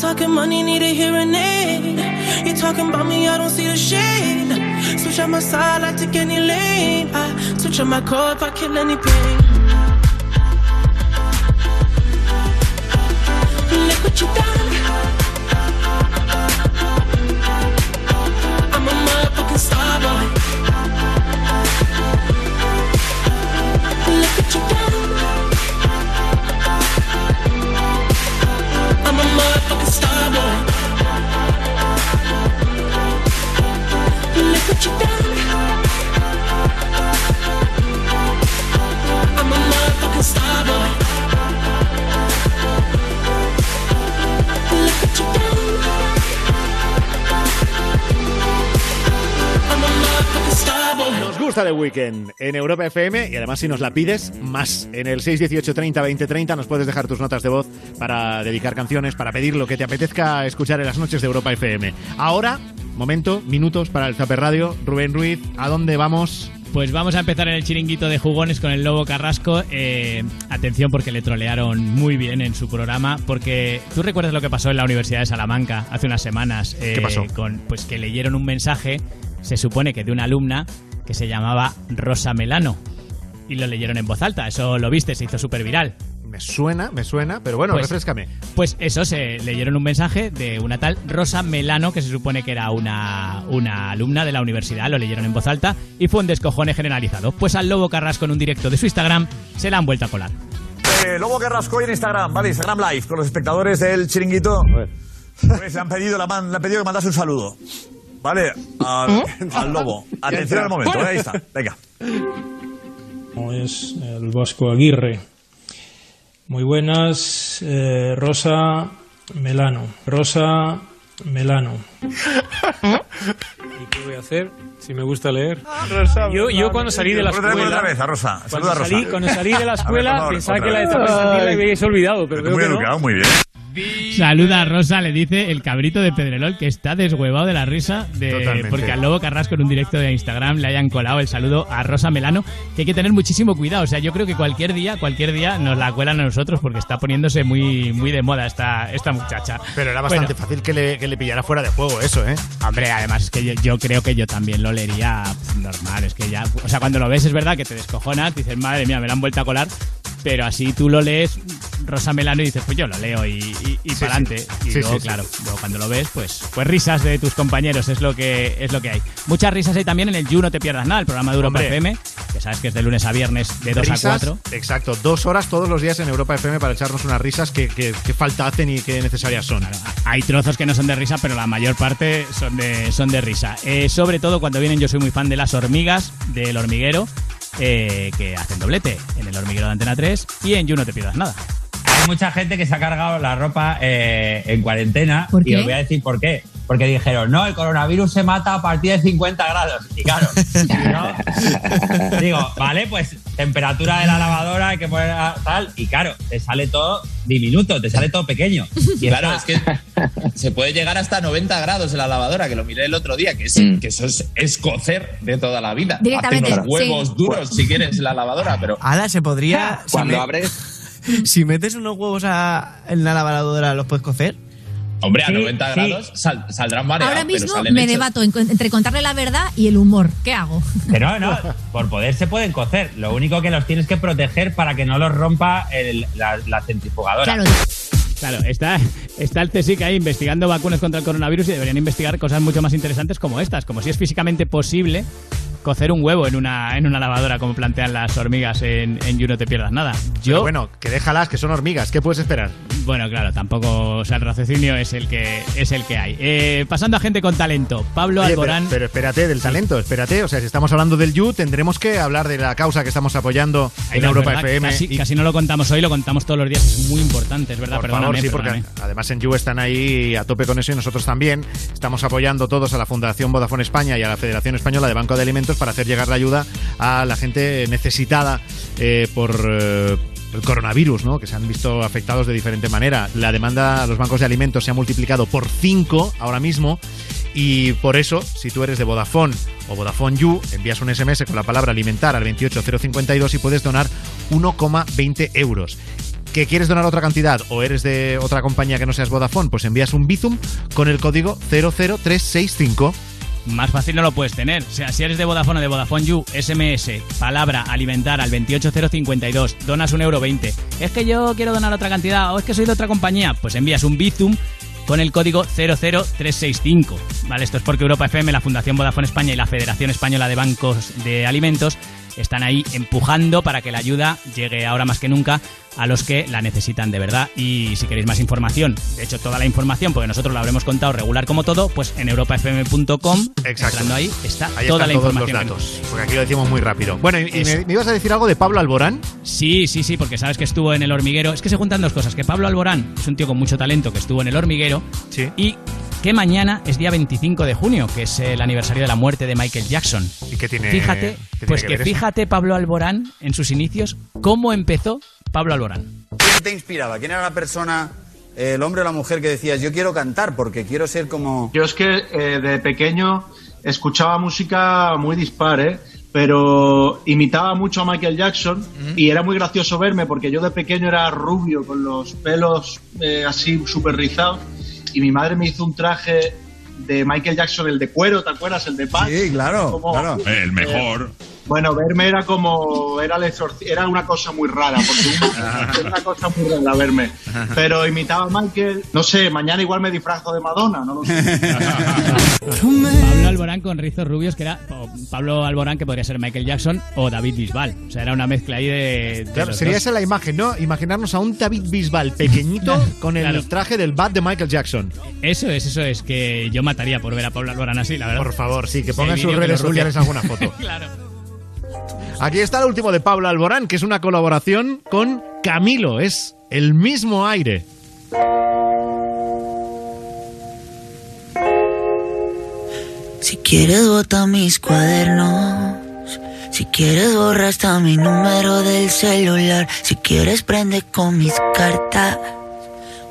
Talking money, need a hearing aid. You talking about me, I don't see the shade. Switch on my side, I take any lane. I switch on my car if I kill any pain. Look what you done. Weekend en Europa FM y además si nos la pides, más. En el 618 30 20 30 nos puedes dejar tus notas de voz para dedicar canciones, para pedir lo que te apetezca escuchar en las noches de Europa FM. Ahora, momento, minutos para el Zaper Radio. Rubén Ruiz, ¿a dónde vamos? Pues vamos a empezar en el chiringuito de jugones con el Lobo Carrasco. Eh, atención porque le trolearon muy bien en su programa. Porque tú recuerdas lo que pasó en la Universidad de Salamanca hace unas semanas. eh, ¿Qué pasó? Con, pues que leyeron un mensaje, se supone que de una alumna que se llamaba Rosa Melano. Y lo leyeron en voz alta. Eso lo viste, se hizo súper viral. Me suena, me suena, pero bueno, Pues- refrescame. Pues eso, se leyeron un mensaje de una tal Rosa Melano, que se supone que era una, una alumna de la universidad, lo leyeron en voz alta y fue un descojone generalizado. Pues al Lobo Carrasco en un directo de su Instagram se la han vuelto a colar. Eh, Lobo Carrasco en Instagram, ¿vale? Instagram Live, con los espectadores del chiringuito. Pues le han pedido, la man- le han pedido que mandase un saludo. ¿Vale? Al, [LAUGHS] al lobo. Atención al momento, ¿eh? ahí está. Venga. Es el Vasco Aguirre. Muy buenas, eh, Rosa Melano. Rosa Melano. ¿Y qué voy a hacer? Si me gusta leer. Yo, yo cuando salí de la escuela. otra vez, a Rosa. Cuando Saluda a Rosa. salí, cuando salí de la [LAUGHS] ver, escuela por favor, pensaba que la etapa infantil la habíais olvidado, pero veo Muy que no. educado, muy bien. Saluda a Rosa, le dice el cabrito de Pedrerol que está deshuevado de la risa de Totalmente. porque al Lobo Carrasco en un directo de Instagram le hayan colado el saludo a Rosa Melano, que hay que tener muchísimo cuidado. O sea, yo creo que cualquier día, cualquier día nos la cuelan a nosotros porque está poniéndose muy, muy de moda esta, esta muchacha. Pero era bastante Bueno, fácil que le, que le pillara fuera de juego eso, ¿eh? Hombre, además es que yo, yo creo que yo también lo leería normal. Es que ya, o sea, cuando lo ves es verdad que te descojonas, dices, madre mía, me la han vuelto a colar. Pero así tú lo lees, Rosa Melano, y dices, pues yo lo leo y, y, y Sí, para adelante. sí. Y Sí, luego, claro, luego cuando lo ves, pues, pues risas de tus compañeros, es lo que es lo que hay. Muchas risas hay también en el You No Te Pierdas Nada, el programa de Europa Hombre. FM, que sabes que es de lunes a viernes de 2 a Risas, 4. Exacto, dos horas todos los días en Europa FM para echarnos unas risas que, que, que falta hacen y que necesarias son. Hay trozos que no son de risa, pero la mayor parte son de, son de risa. Eh, sobre todo cuando vienen, yo soy muy fan de las hormigas del hormiguero, eh, que hacen doblete en el hormiguero de Antena 3 y en You No Te Pierdas Nada. Hay mucha gente que se ha cargado la ropa eh, en cuarentena. ¿Por Y os voy a decir por qué. Porque dijeron, no, el coronavirus se mata a partir de 50 grados. Y claro, [LAUGHS] si no, digo, vale, pues temperatura de la lavadora hay que poner a tal. Y claro, te sale todo diminuto, te sale todo pequeño. Y Claro, está- es que se puede llegar hasta 90 grados en la lavadora, que lo miré el otro día, que, es, que eso es, es cocer de toda la vida. Directamente, Hace unos huevos sí. duros si quieres en la lavadora, pero... Ala, se podría. [LAUGHS] si Cuando me- abres... [LAUGHS] Si metes unos huevos a- en la lavadora, ¿los puedes cocer? Hombre, a Sí, 90 sí. grados sal- saldrán mareados, Ahora pero mismo me hechos. debato en- entre contarle la verdad y el humor. ¿Qué hago? Que no, no, por poder se pueden cocer. Lo único que los tienes que proteger para que no los rompa el- la, la centrifugadora. Claro. Claro, está, está el CSIC ahí investigando vacunas contra el coronavirus y deberían investigar cosas mucho más interesantes como estas, como si es físicamente posible cocer un huevo en una, en una lavadora, como plantean las hormigas en, en You No Te Pierdas Nada. Yo, Pero bueno, que déjalas, que son hormigas. ¿Qué puedes esperar? Bueno, claro, tampoco, o sea, el raciocinio es el que es el que hay. Eh, pasando a gente con talento, Pablo Oye, Alborán. Pero, pero espérate, del talento, espérate. O sea, si estamos hablando del You, tendremos que hablar de la causa que estamos apoyando Ay, en no, Europa verdad, FM. Casi, y- casi no lo contamos hoy, lo contamos todos los días. Es muy importante, es verdad. Por perdóname, favor, sí, porque además en You están ahí a tope con eso y nosotros también. Estamos apoyando todos a la Fundación Vodafone España y a la Federación Española de Banco de Alimentos para hacer llegar la ayuda a la gente necesitada eh, por eh, el coronavirus, ¿no? que se han visto afectados de diferente manera. La demanda a los bancos de alimentos se ha multiplicado por 5 ahora mismo. Y por eso, si tú eres de Vodafone o Vodafone You, envías un SMS con la palabra alimentar al 28052 y puedes donar 1,20 euros. ¿Que quieres donar otra cantidad o eres de otra compañía que no seas Vodafone? Pues envías un Bizum con el código 00365. Más fácil no lo puedes tener. O sea, si eres de Vodafone o de Vodafone You, SMS, palabra, alimentar al 28052, donas un euro 20. Es que yo quiero donar otra cantidad o es que soy de otra compañía, pues envías un Bizum con el código 00365. ¿Vale? Esto es porque Europa FM, la Fundación Vodafone España y la Federación Española de Bancos de Alimentos están ahí empujando para que la ayuda llegue ahora más que nunca a los que la necesitan de verdad. Y si queréis más información, de hecho toda la información, porque nosotros la habremos contado regular como todo, pues en europafm.com, entrando ahí, está Ahí toda la todos información. los datos. Porque aquí lo decimos muy rápido. Bueno, y, me, me ibas a decir algo de Pablo Alborán. Sí, sí, sí, porque sabes que estuvo en el hormiguero. Es que se juntan dos cosas, que Pablo Alborán es un tío con mucho talento que estuvo en el hormiguero y que mañana es día 25 de junio, que es el aniversario de la muerte de Michael Jackson. ¿Y qué tiene? Fíjate, qué tiene pues que que, fíjate Pablo Alborán en sus inicios, cómo empezó Pablo Alborán. ¿Quién te inspiraba? ¿Quién era la persona, eh, el hombre o la mujer que decías, yo quiero cantar porque quiero ser como... Yo es que eh, de pequeño escuchaba música muy dispar, ¿eh? pero imitaba mucho a Michael Jackson y era muy gracioso verme porque yo de pequeño era rubio con los pelos eh, así súper rizados y mi madre me hizo un traje de Michael Jackson, el de cuero, ¿te acuerdas? El de paz. Sí, claro, Como- claro. El mejor. Bueno, verme era como. Era, el exorci- era una cosa muy rara, porque una- [LAUGHS] era una cosa muy rara verme. Pero imitaba a Michael. No sé, mañana igual me disfrazo de Madonna, no lo sé. [LAUGHS] Pablo Alborán con rizos rubios, que era o Pablo Alborán, que podría ser Michael Jackson o David Bisbal. O sea, era una mezcla ahí de. de Claro, los sería dos. esa la imagen, ¿no? Imaginarnos a un David Bisbal pequeñito [LAUGHS] con el Claro. traje del bat de Michael Jackson. Eso es, eso es, que yo mataría por ver a Pablo Alborán así, la verdad. Por favor, sí, que Sí, ponga en el sus redes sociales alguna foto. claro. Aquí está el último de Pablo Alborán, que es una colaboración con Camilo. Es el mismo aire. Si quieres bota mis cuadernos. Si quieres borra hasta mi número del celular. Si quieres prende con mis cartas.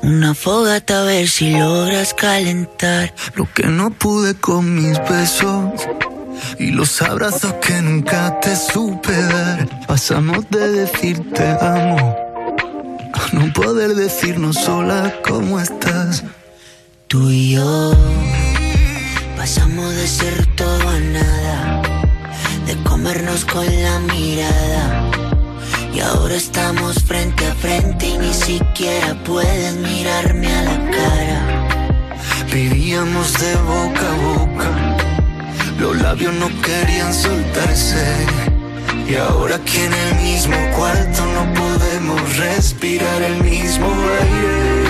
Una fogata a ver si logras calentar. Lo que no pude con mis besos y los abrazos que nunca te supe dar. Pasamos de decirte amo a no poder decirnos sola cómo estás. Tú y yo pasamos de ser todo a nada, de comernos con la mirada. Y ahora estamos frente a frente y ni siquiera puedes mirarme a la cara. Vivíamos de boca a boca, los labios no querían soltarse. Y ahora aquí en el mismo cuarto no podemos respirar el mismo aire.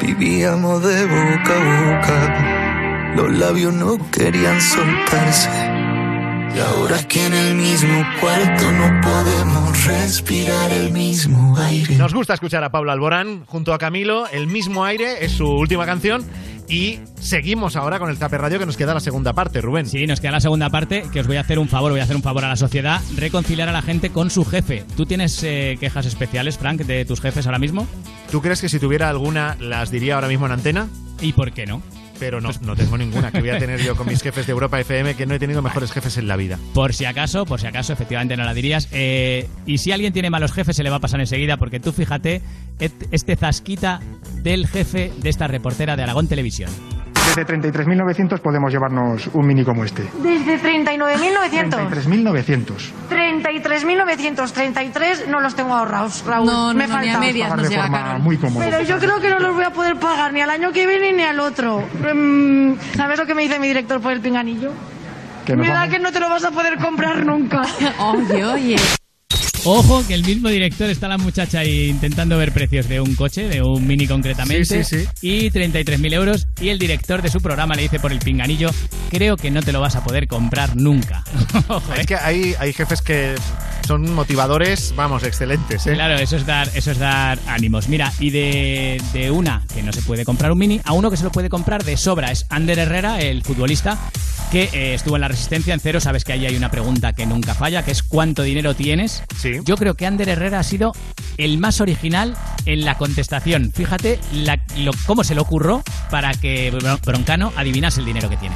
Vivíamos de boca a boca, los labios no querían soltarse. Y ahora que en el mismo cuarto no podemos respirar el mismo aire. Nos gusta escuchar a Pablo Alborán junto a Camilo. El mismo aire es su última canción. Y seguimos ahora con el Zape Radio que nos queda la segunda parte, Rubén. Sí, nos queda la segunda parte, que os voy a hacer un favor, voy a hacer un favor a la sociedad, reconciliar a la gente con su jefe. ¿Tú tienes eh, quejas especiales, Frank, de tus jefes ahora mismo? ¿Tú crees que si tuviera alguna las diría ahora mismo en antena? ¿Y por qué no? Pero no, no tengo ninguna que voy a tener yo con mis jefes de Europa FM, que no he tenido mejores jefes en la vida. Por si acaso, por si acaso, efectivamente no la dirías. Eh, y si alguien tiene malos jefes, se le va a pasar enseguida, porque tú fíjate, este zasquita del jefe de esta reportera de Aragón Televisión. Desde 33.900 podemos llevarnos un mini como este. Desde 39.900. 33.900. 33.933 no los tengo ahorrados, Raúl. No, no, Me no, ni a falta. medias Pagar de forma muy cómoda. Pero yo creo que no los voy a poder pagar ni al año que viene ni al otro. Mm, ¿Sabes lo que me dice mi director por el pinganillo? Que nos Me da vamos. que no te lo vas a poder comprar nunca. [LAUGHS] Oye, oye. Ojo, que el mismo director está la muchacha ahí intentando ver precios de un coche, de un mini concretamente, Sí, sí, sí. y 33.000 euros. Y el director de su programa le dice por el pinganillo, creo que no te lo vas a poder comprar nunca. [LAUGHS] Ojo, Es ¿eh? que hay, hay jefes que son motivadores, vamos, excelentes, ¿eh? Claro, eso es dar, eso es dar ánimos. Mira, y de, de una que no se puede comprar un mini a uno que se lo puede comprar de sobra. Es Ander Herrera, el futbolista, que eh, estuvo en la resistencia en cero. Sabes que ahí hay una pregunta que nunca falla, que es ¿cuánto dinero tienes? Sí. Yo creo que Ander Herrera ha sido el más original en la contestación. Fíjate la- lo- cómo se le ocurrió para que Bron- Broncano adivinase el dinero que tiene.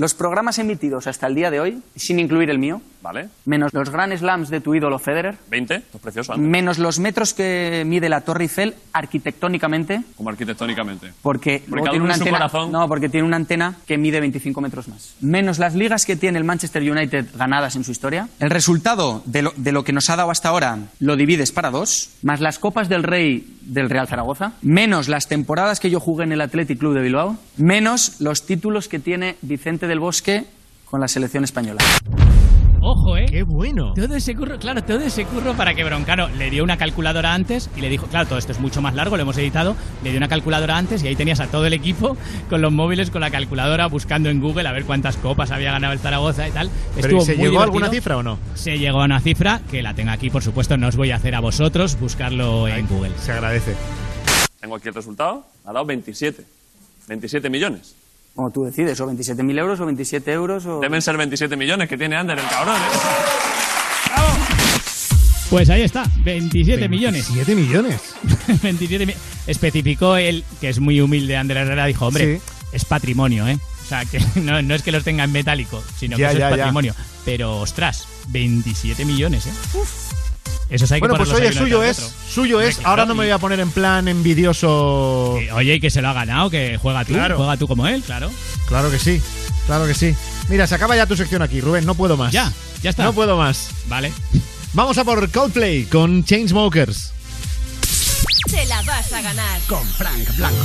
Los programas emitidos hasta el día de hoy, sin incluir el mío, Vale. menos los Grand Slams de tu ídolo Federer, 20, esto es precioso. Ander. menos los metros que mide la Torre Eiffel arquitectónicamente, Como arquitectónicamente. porque, Porque luego tiene una antena, corazón. no, porque tiene una antena que mide 25 metros más. Menos las ligas que tiene el Manchester United ganadas en su historia. El resultado de lo, de lo que nos ha dado hasta ahora lo divides para dos, más las copas del Rey del Real Zaragoza, menos las temporadas que yo jugué en el Athletic Club de Bilbao, menos los títulos que tiene Vicente del Bosque con la selección española. Ojo, ¿eh? ¡Qué bueno! Todo ese curro, claro, todo ese curro para que Broncano le dio una calculadora antes y le dijo, claro, todo esto es mucho más largo, lo hemos editado, le dio una calculadora antes y ahí tenías a todo el equipo con los móviles, con la calculadora, buscando en Google a ver cuántas copas había ganado el Zaragoza y tal. ¿Pero Estuvo ¿y se muy llegó a alguna cifra o no? Se llegó a una cifra que la tengo aquí, por supuesto, no os voy a hacer a vosotros buscarlo en Google. Se agradece. Tengo aquí el resultado. Ha dado 27. 27 millones. Como tú decides, o 27.000 euros o 27 euros o... Deben ser 27 millones que tiene Ander, el cabrón. ¿eh? Pues ahí está, 27 millones. 27 millones. [LAUGHS] 27 mi- Especificó él, que es muy humilde, Ander Herrera, dijo, hombre, es patrimonio, ¿eh? O sea, que [LAUGHS] no, no es que los tenga en metálico, sino Ya, que eso ya, es ya. patrimonio. Pero, ostras, 27 millones, ¿eh? Eso hay que Bueno, pues ponerlos oye, suyo es, suyo es. Ahora no me voy a poner en plan envidioso. que- Oye, y que se lo ha ganado, que juega tú, Claro. juega tú como él, claro. Claro que sí, claro que sí. Mira, se acaba ya tu sección aquí, Rubén, no puedo más. Ya, ya está. No puedo más. Vale. Vamos a por Coldplay con Chainsmokers. Te la vas a ganar. Con Frank Blanco.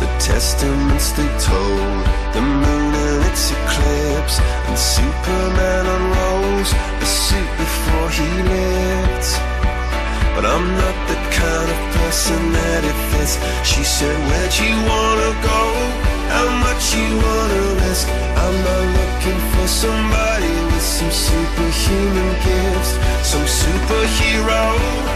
The testaments they told, the moon and its eclipse, and Superman unrolls a suit before he lived. But I'm not the kind of person that it fits. She said, Where'd you wanna go? How much you wanna risk? I'm not looking for somebody with some superhuman gifts, some superhero,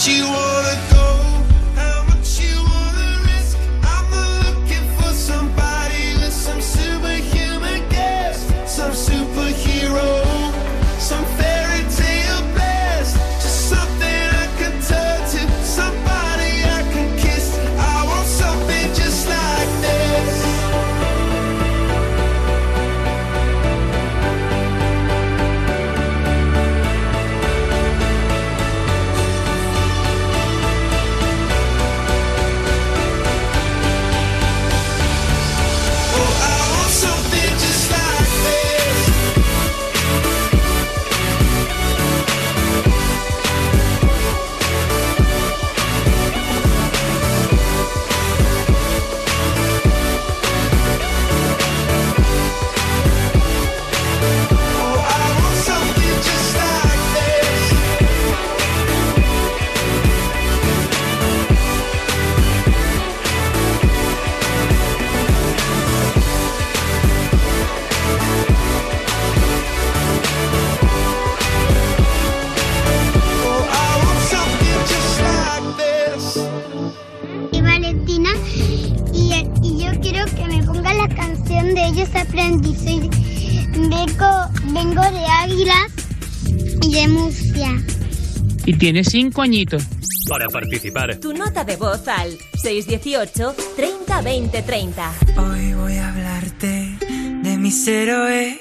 what you want. Tiene cinco añitos. Para participar. Tu nota de voz al 618 30 20 30. Hoy voy a hablarte de mis héroes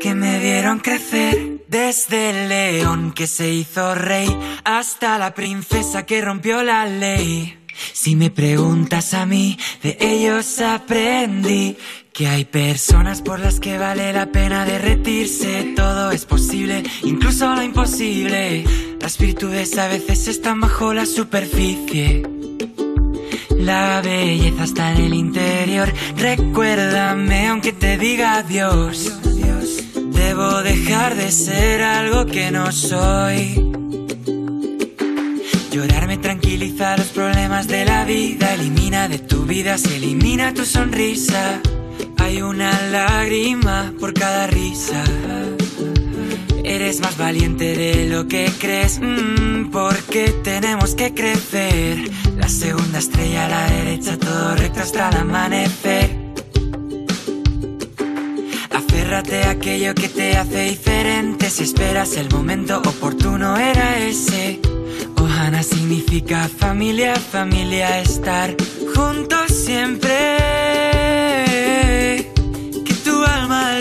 que me vieron crecer. Desde el león que se hizo rey hasta la princesa que rompió la ley. Si me preguntas a mí, de ellos aprendí que hay personas por las que vale la pena derretirse. Todo es posible, incluso lo imposible. Las virtudes a veces están bajo la superficie. La belleza está en el interior. Recuérdame aunque te diga adiós. Debo dejar de ser algo que no soy. Llorar me tranquiliza los problemas de la vida. Elimina de tu vida, se elimina tu sonrisa. Hay una lágrima por cada risa. Eres más valiente de lo que crees, mm, porque tenemos que crecer. La segunda estrella a la derecha, todo recto hasta el amanecer. Aférrate a aquello que te hace diferente. Si esperas el momento oportuno, era ese. Ohana significa familia, familia, estar juntos siempre.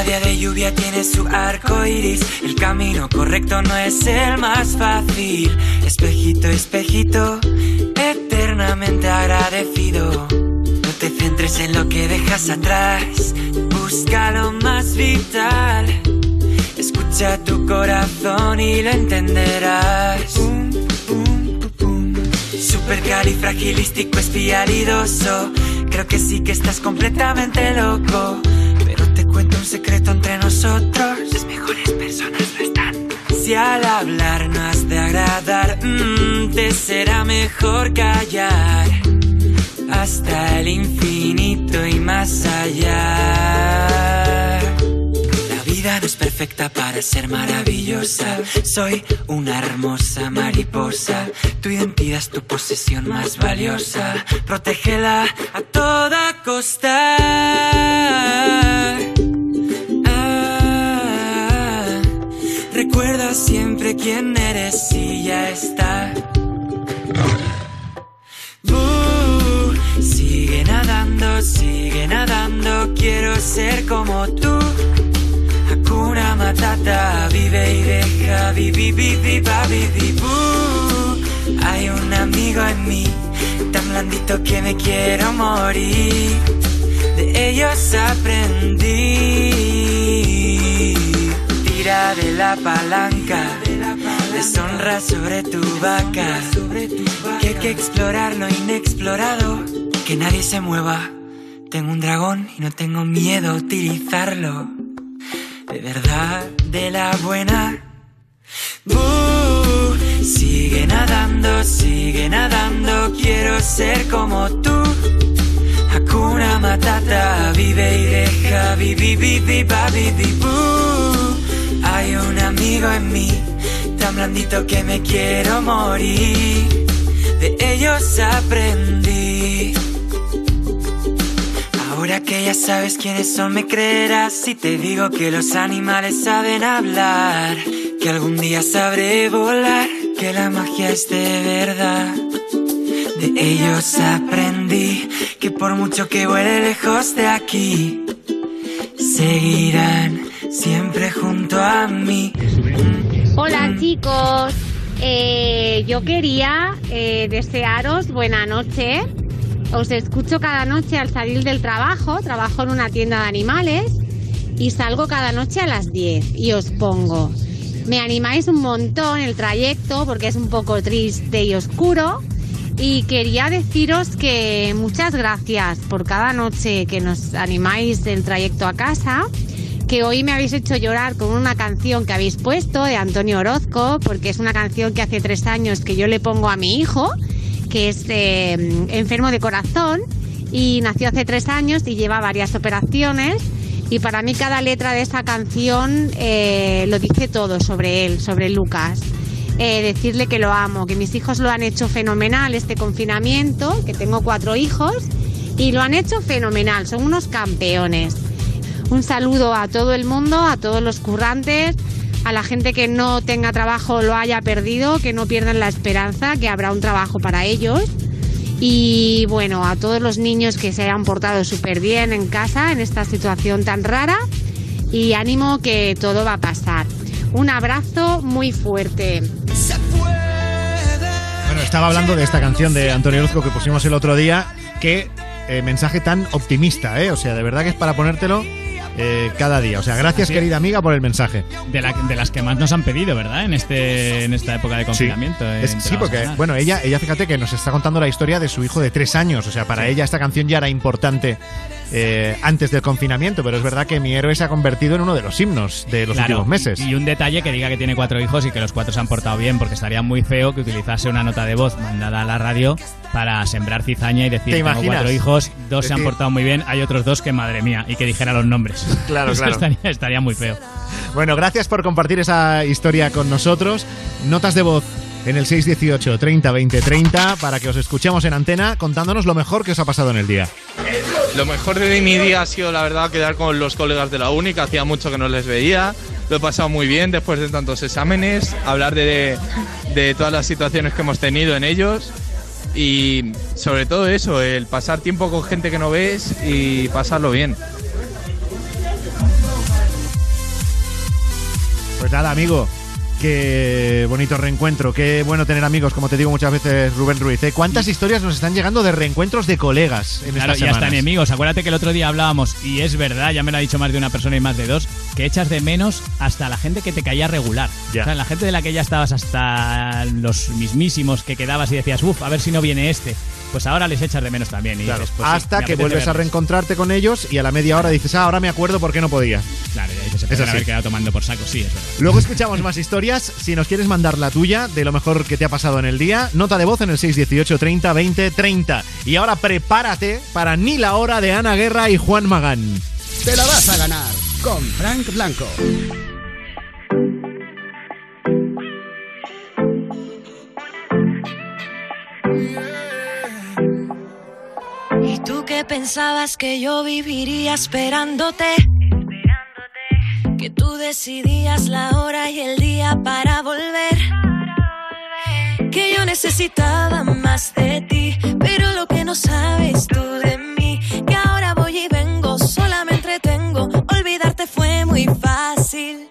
Cada día de lluvia tiene su arco iris. El camino correcto no es el más fácil. Espejito, espejito, eternamente agradecido. No te centres en lo que dejas atrás. Busca lo más vital. Escucha tu corazón y lo entenderás. Supercalifragilístico espialidoso. Creo que sí que estás completamente loco. Cuento un secreto entre nosotros. Las mejores personas no están. Si al hablar no has de agradar, mm, te será mejor callar. Hasta el infinito y más allá. La vida no es perfecta para ser maravillosa. Soy una hermosa mariposa. Tu identidad es tu posesión más valiosa. Protégela a toda costa. Siempre quién eres y ya está. Uh, sigue nadando, sigue nadando. Quiero ser como tú. Hakuna Matata, vive y deja, vivi, vivi, babi, vi, boo. Hay un amigo en mí, tan blandito que me quiero morir. De ellos aprendí. De la palanca, deshonra sobre tu vaca. Que hay que explorar lo inexplorado, que nadie se mueva. Tengo un dragón y no tengo miedo a utilizarlo. De verdad, de la buena. Buh, sigue nadando, sigue nadando, quiero ser como tú. Hakuna Matata, vive y deja, vivi, vivi, babi, vi, boo. Hay un amigo en mí, tan blandito que me quiero morir. De ellos aprendí. Ahora que ya sabes quiénes son, me creerás si te digo que los animales saben hablar, que algún día sabré volar, que la magia es de verdad. De ellos aprendí que por mucho que vuele lejos de aquí, seguirán siempre junto a mí. Hola chicos, Eh, yo quería eh, desearos buena noche. Os escucho cada noche al salir del trabajo, trabajo en una tienda de animales y salgo cada noche a las 10 y os pongo. Me animáis un montón el trayecto porque es un poco triste y oscuro. Y quería deciros que muchas gracias por cada noche que nos animáis el trayecto a casa. Que hoy me habéis hecho llorar con una canción que habéis puesto de Antonio Orozco, porque es una canción que hace tres años que yo le pongo a mi hijo, que es eh, enfermo de corazón y nació hace tres años y lleva varias operaciones. Y para mí cada letra de esa canción eh, lo dice todo sobre él, sobre Lucas. Eh, decirle que lo amo, que mis hijos lo han hecho fenomenal este confinamiento, que tengo cuatro hijos y lo han hecho fenomenal, son unos campeones. Un saludo a todo el mundo, a todos los currantes, a la gente que no tenga trabajo o lo haya perdido, que no pierdan la esperanza, que habrá un trabajo para ellos. Y bueno, a todos los niños que se hayan portado súper bien en casa en esta situación tan rara. Y ánimo que todo va a pasar. Un abrazo muy fuerte. Bueno, estaba hablando de esta canción de Antonio Orozco que pusimos el otro día. Qué eh, mensaje tan optimista, ¿eh? O sea, de verdad que es para ponértelo eh, cada día. O sea, gracias, Sí. querida amiga, por el mensaje. De, la- de las que más nos han pedido, ¿verdad? En este en esta época de confinamiento. en Es- sí, porque, bueno, ella, ella fíjate que nos está contando la historia de su hijo de tres años. O sea, para Sí. ella esta canción ya era importante eh, antes del confinamiento, pero es verdad que mi héroe se ha convertido en uno de los himnos de los Claro, últimos meses. Y un detalle que diga que tiene cuatro hijos y que los cuatro se han portado bien, porque estaría muy feo que utilizase una nota de voz mandada a la radio para sembrar cizaña y decir ¿Te tengo cuatro hijos, dos se han portado muy bien, hay otros dos que madre mía, y que dijera los nombres. [LAUGHS] Claro, [LAUGHS] Eso claro. Estaría, estaría muy feo. Bueno, gracias por compartir esa historia con nosotros. Notas de voz en el 618 30 20 30 para que os escuchemos en antena contándonos lo mejor que os ha pasado en el día. Lo mejor de mi día ha sido, la verdad, quedar con los colegas de la uni, que hacía mucho que no les veía. Lo he pasado muy bien después de tantos exámenes, hablar de, de todas las situaciones que hemos tenido en ellos y sobre todo eso, el pasar tiempo con gente que no ves y pasarlo bien. Pues nada, amigo. Qué bonito reencuentro, qué bueno tener amigos, como te digo muchas veces, Rubén Ruiz. ¿eh? ¿Cuántas historias nos están llegando de reencuentros de colegas en Claro, estas y hasta semanas? enemigos. Acuérdate que el otro día hablábamos, y es verdad, ya me lo ha dicho más de una persona y más de dos, que echas de menos hasta la gente que te caía regular. Ya. O sea, la gente de la que ya estabas hasta los mismísimos que quedabas y decías, uff, a ver si no viene este. Pues ahora les echas de menos también. Y Claro, pues sí, hasta que vuelves a reencontrarte con ellos y a la media hora dices, ah, ahora me acuerdo por qué no podía. Claro, ya dices, se haber quedado tomando por saco, sí, es verdad. Luego escuchamos más historias. Si nos quieres mandar la tuya de lo mejor que te ha pasado en el día, nota de voz en el 618 30 20 30. Y ahora prepárate para Ni la hora de Ana Guerra y Juan Magán. Te la vas a ganar con Frank Blanco. ¿Y tú qué pensabas que yo viviría esperándote? Que tú decidías la hora y el día para volver. Que yo necesitaba más de ti, pero lo que no sabes tú de mí, que ahora voy y vengo, sola me entretengo. Olvidarte fue muy fácil.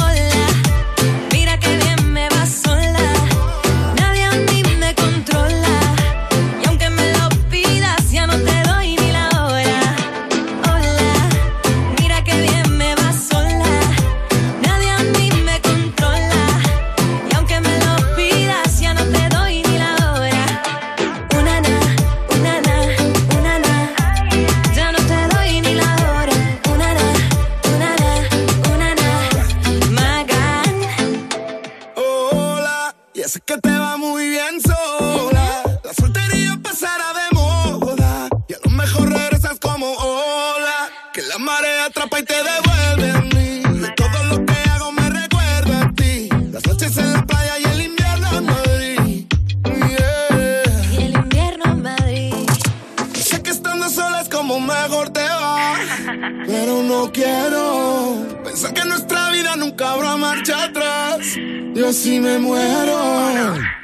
Hola, habrá marcha atrás. Yo sí me muero.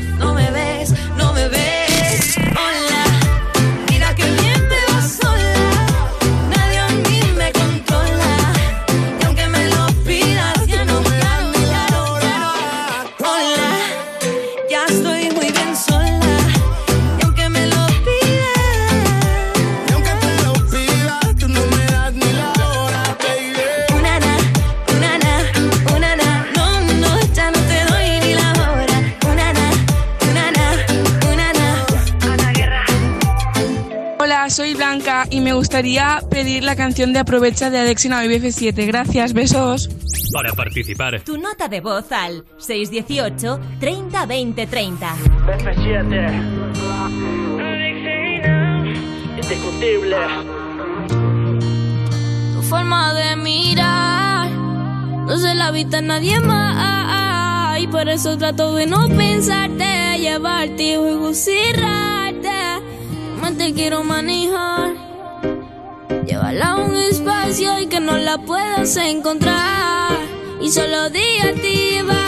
gustaría pedir la canción de Aprovecha de Adexina BF7. Gracias, besos. Para participar. Tu nota de voz al 618 30 20 30. indiscutible. Tu forma de mirar no se la vista nadie más. Y por eso trato de no pensarte, llevarte y gusirrarte. Más te quiero manejar. Llévala a un espacio y que no la puedas encontrar. Y solo diga va.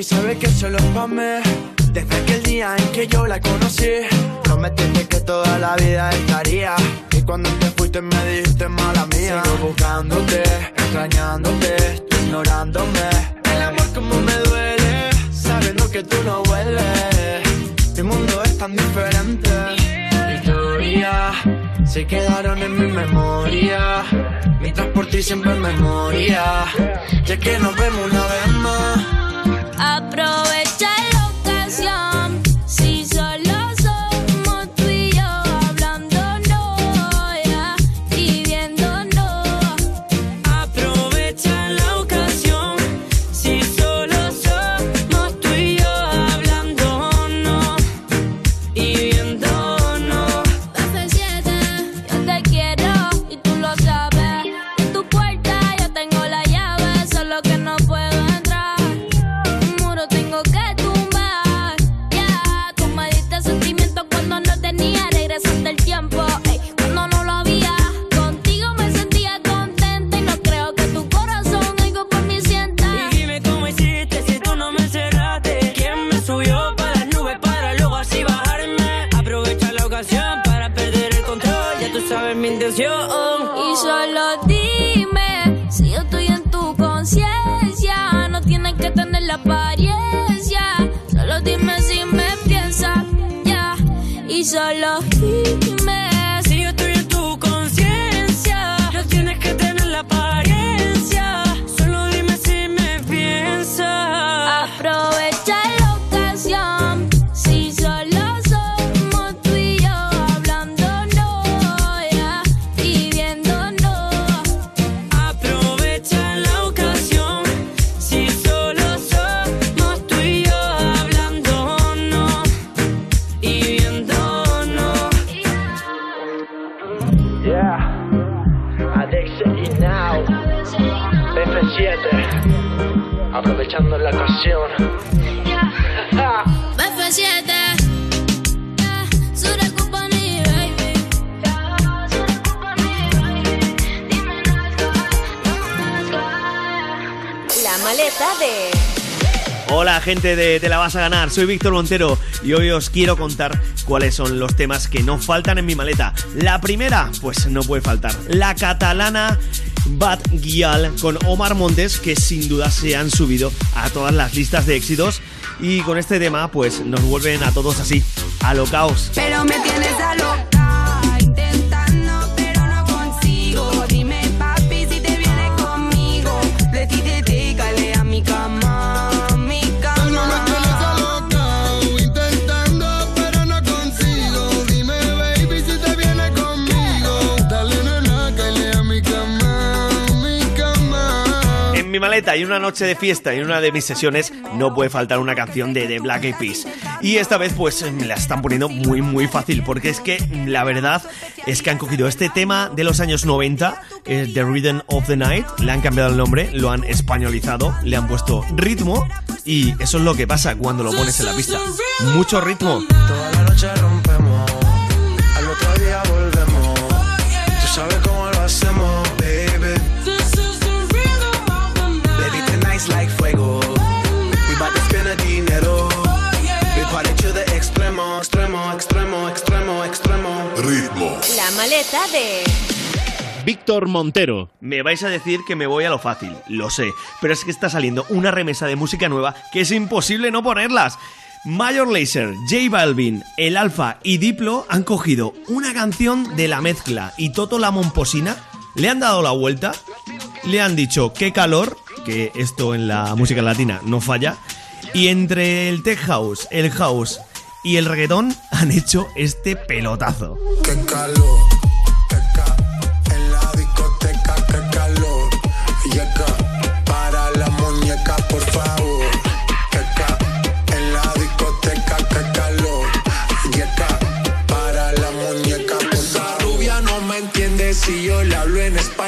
Mami sabe que solo es pa' mí. Desde aquel día en que yo la conocí Prometiste que toda la vida estaría. Y cuando te fuiste me dijiste mala mía. Sigo buscándote, extrañándote, ignorándome. El amor como me duele Sabiendo que tú no vuelves Mi mundo es tan diferente. Historia se quedaron en mi memoria. Mientras por ti siempre me moría Ya que nos vemos una vez más Aprovecha Y solo dime si yo estoy en tu conciencia. No tienes que tener la apariencia. Solo dime si me piensas, ya. Y solo dime June. Gente de Te la vas a ganar, soy Víctor Montero y hoy os quiero contar cuáles son los temas que no faltan en mi maleta. La primera, pues no puede faltar, la catalana Bad Gyal con Omar Montes que sin duda se han subido a todas las listas de éxitos y con este tema pues nos vuelven a todos así, a lo caos. Pero me tienes a maleta y una noche de fiesta en una de mis sesiones no puede faltar una canción de The Black Eyed Peas. Y esta vez pues me la están poniendo muy muy fácil porque es que la verdad es que han cogido este tema de los años 90, eh, The Rhythm of the Night, le han cambiado el nombre, lo han españolizado, le han puesto ritmo y eso es lo que pasa cuando lo pones en la pista. Mucho ritmo. Maleta de... Víctor Montero. Me vais a decir que me voy a lo fácil, lo sé, pero es que está saliendo una remesa de música nueva que es imposible no ponerlas. Major Lazer, J Balvin, El Alfa y Diplo han cogido una canción de la mezcla y Toto la Momposina, le han dado la vuelta, le han dicho qué calor, que esto en la música latina no falla. Y entre el tech house, el house y el reggaetón han hecho este pelotazo. Qué calor,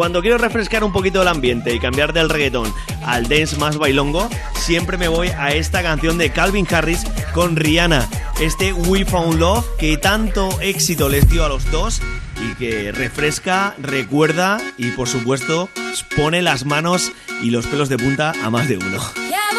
Cuando quiero refrescar un poquito el ambiente y cambiar del reggaetón al dance más bailongo, siempre me voy a esta canción de Calvin Harris con Rihanna. Este We Found Love que tanto éxito les dio a los dos y que refresca, recuerda y por supuesto pone las manos y los pelos de punta a más de uno. Yellow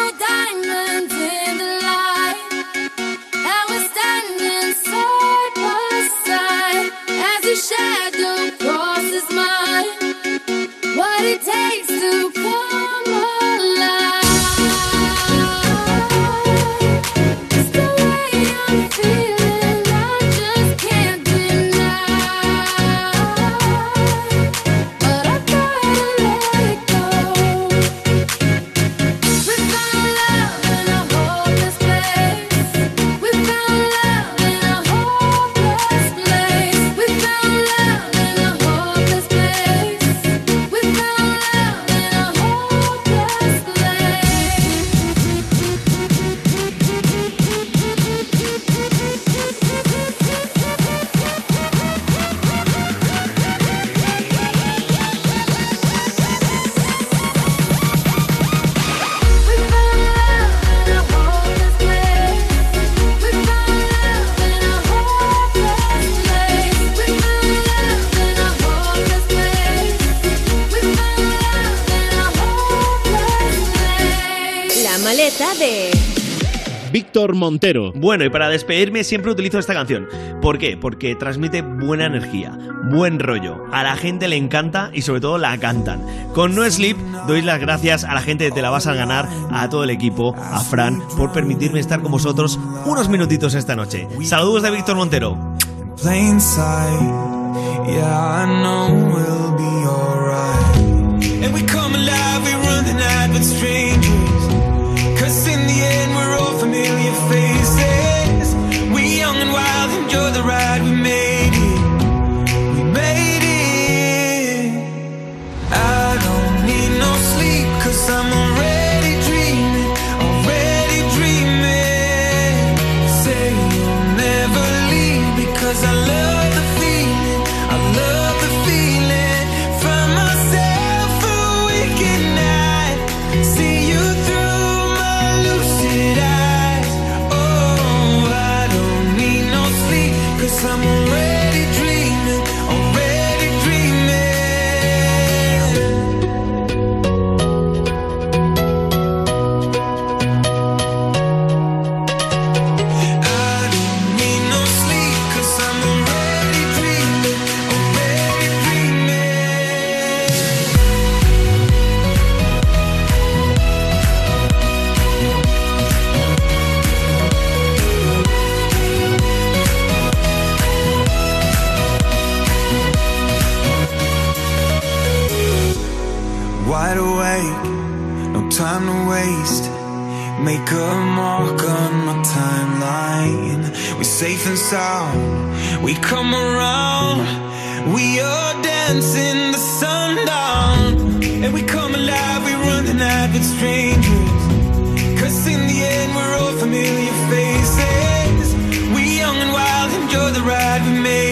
Víctor Montero. Bueno, y para despedirme siempre utilizo esta canción. ¿Por qué? Porque transmite buena energía, buen rollo. A la gente le encanta y sobre todo la cantan. Con No Sleep doy las gracias a la gente de Te la vas a ganar, a todo el equipo, a Fran, por permitirme estar con vosotros unos minutitos esta noche. Saludos de Víctor Montero. you're the right safe and sound. We come around. We are dancing the sundown. And we come alive. We run the night with strangers. Cause in the end, we're all familiar faces. We young and wild, enjoy the ride. We made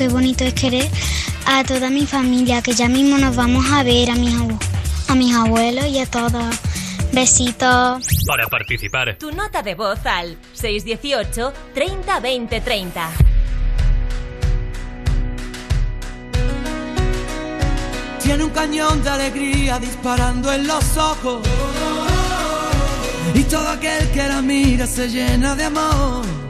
qué bonito es querer a toda mi familia, que ya mismo nos vamos a ver a mis, a mis abuelos y a todos. Besitos. Para participar. Tu nota de voz al 618 30 20 30. Tiene un cañón de alegría disparando en los ojos. Y todo aquel que la mira se llena de amor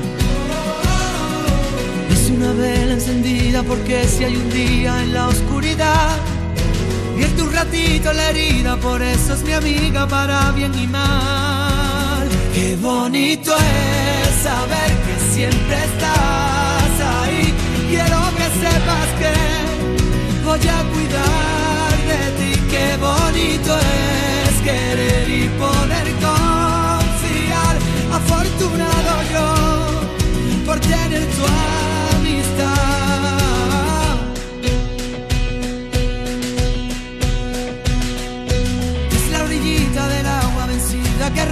una vela encendida porque si hay un día en la oscuridad, vierte un ratito la herida, por eso es mi amiga para bien y mal. Qué bonito es saber que siempre estás ahí, quiero que sepas que voy a cuidar de ti, qué bonito es querer y poder confiar, afortunado yo por tener tu alma.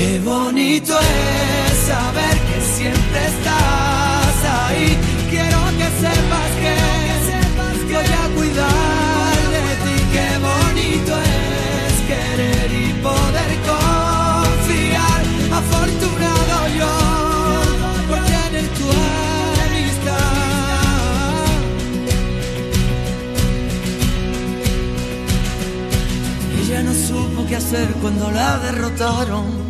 Qué bonito es saber que siempre estás ahí. Quiero que sepas que voy a cuidar de ti. Qué bonito es querer y poder confiar. Afortunado yo por tener tu amistad. Ella no supo qué hacer cuando la derrotaron.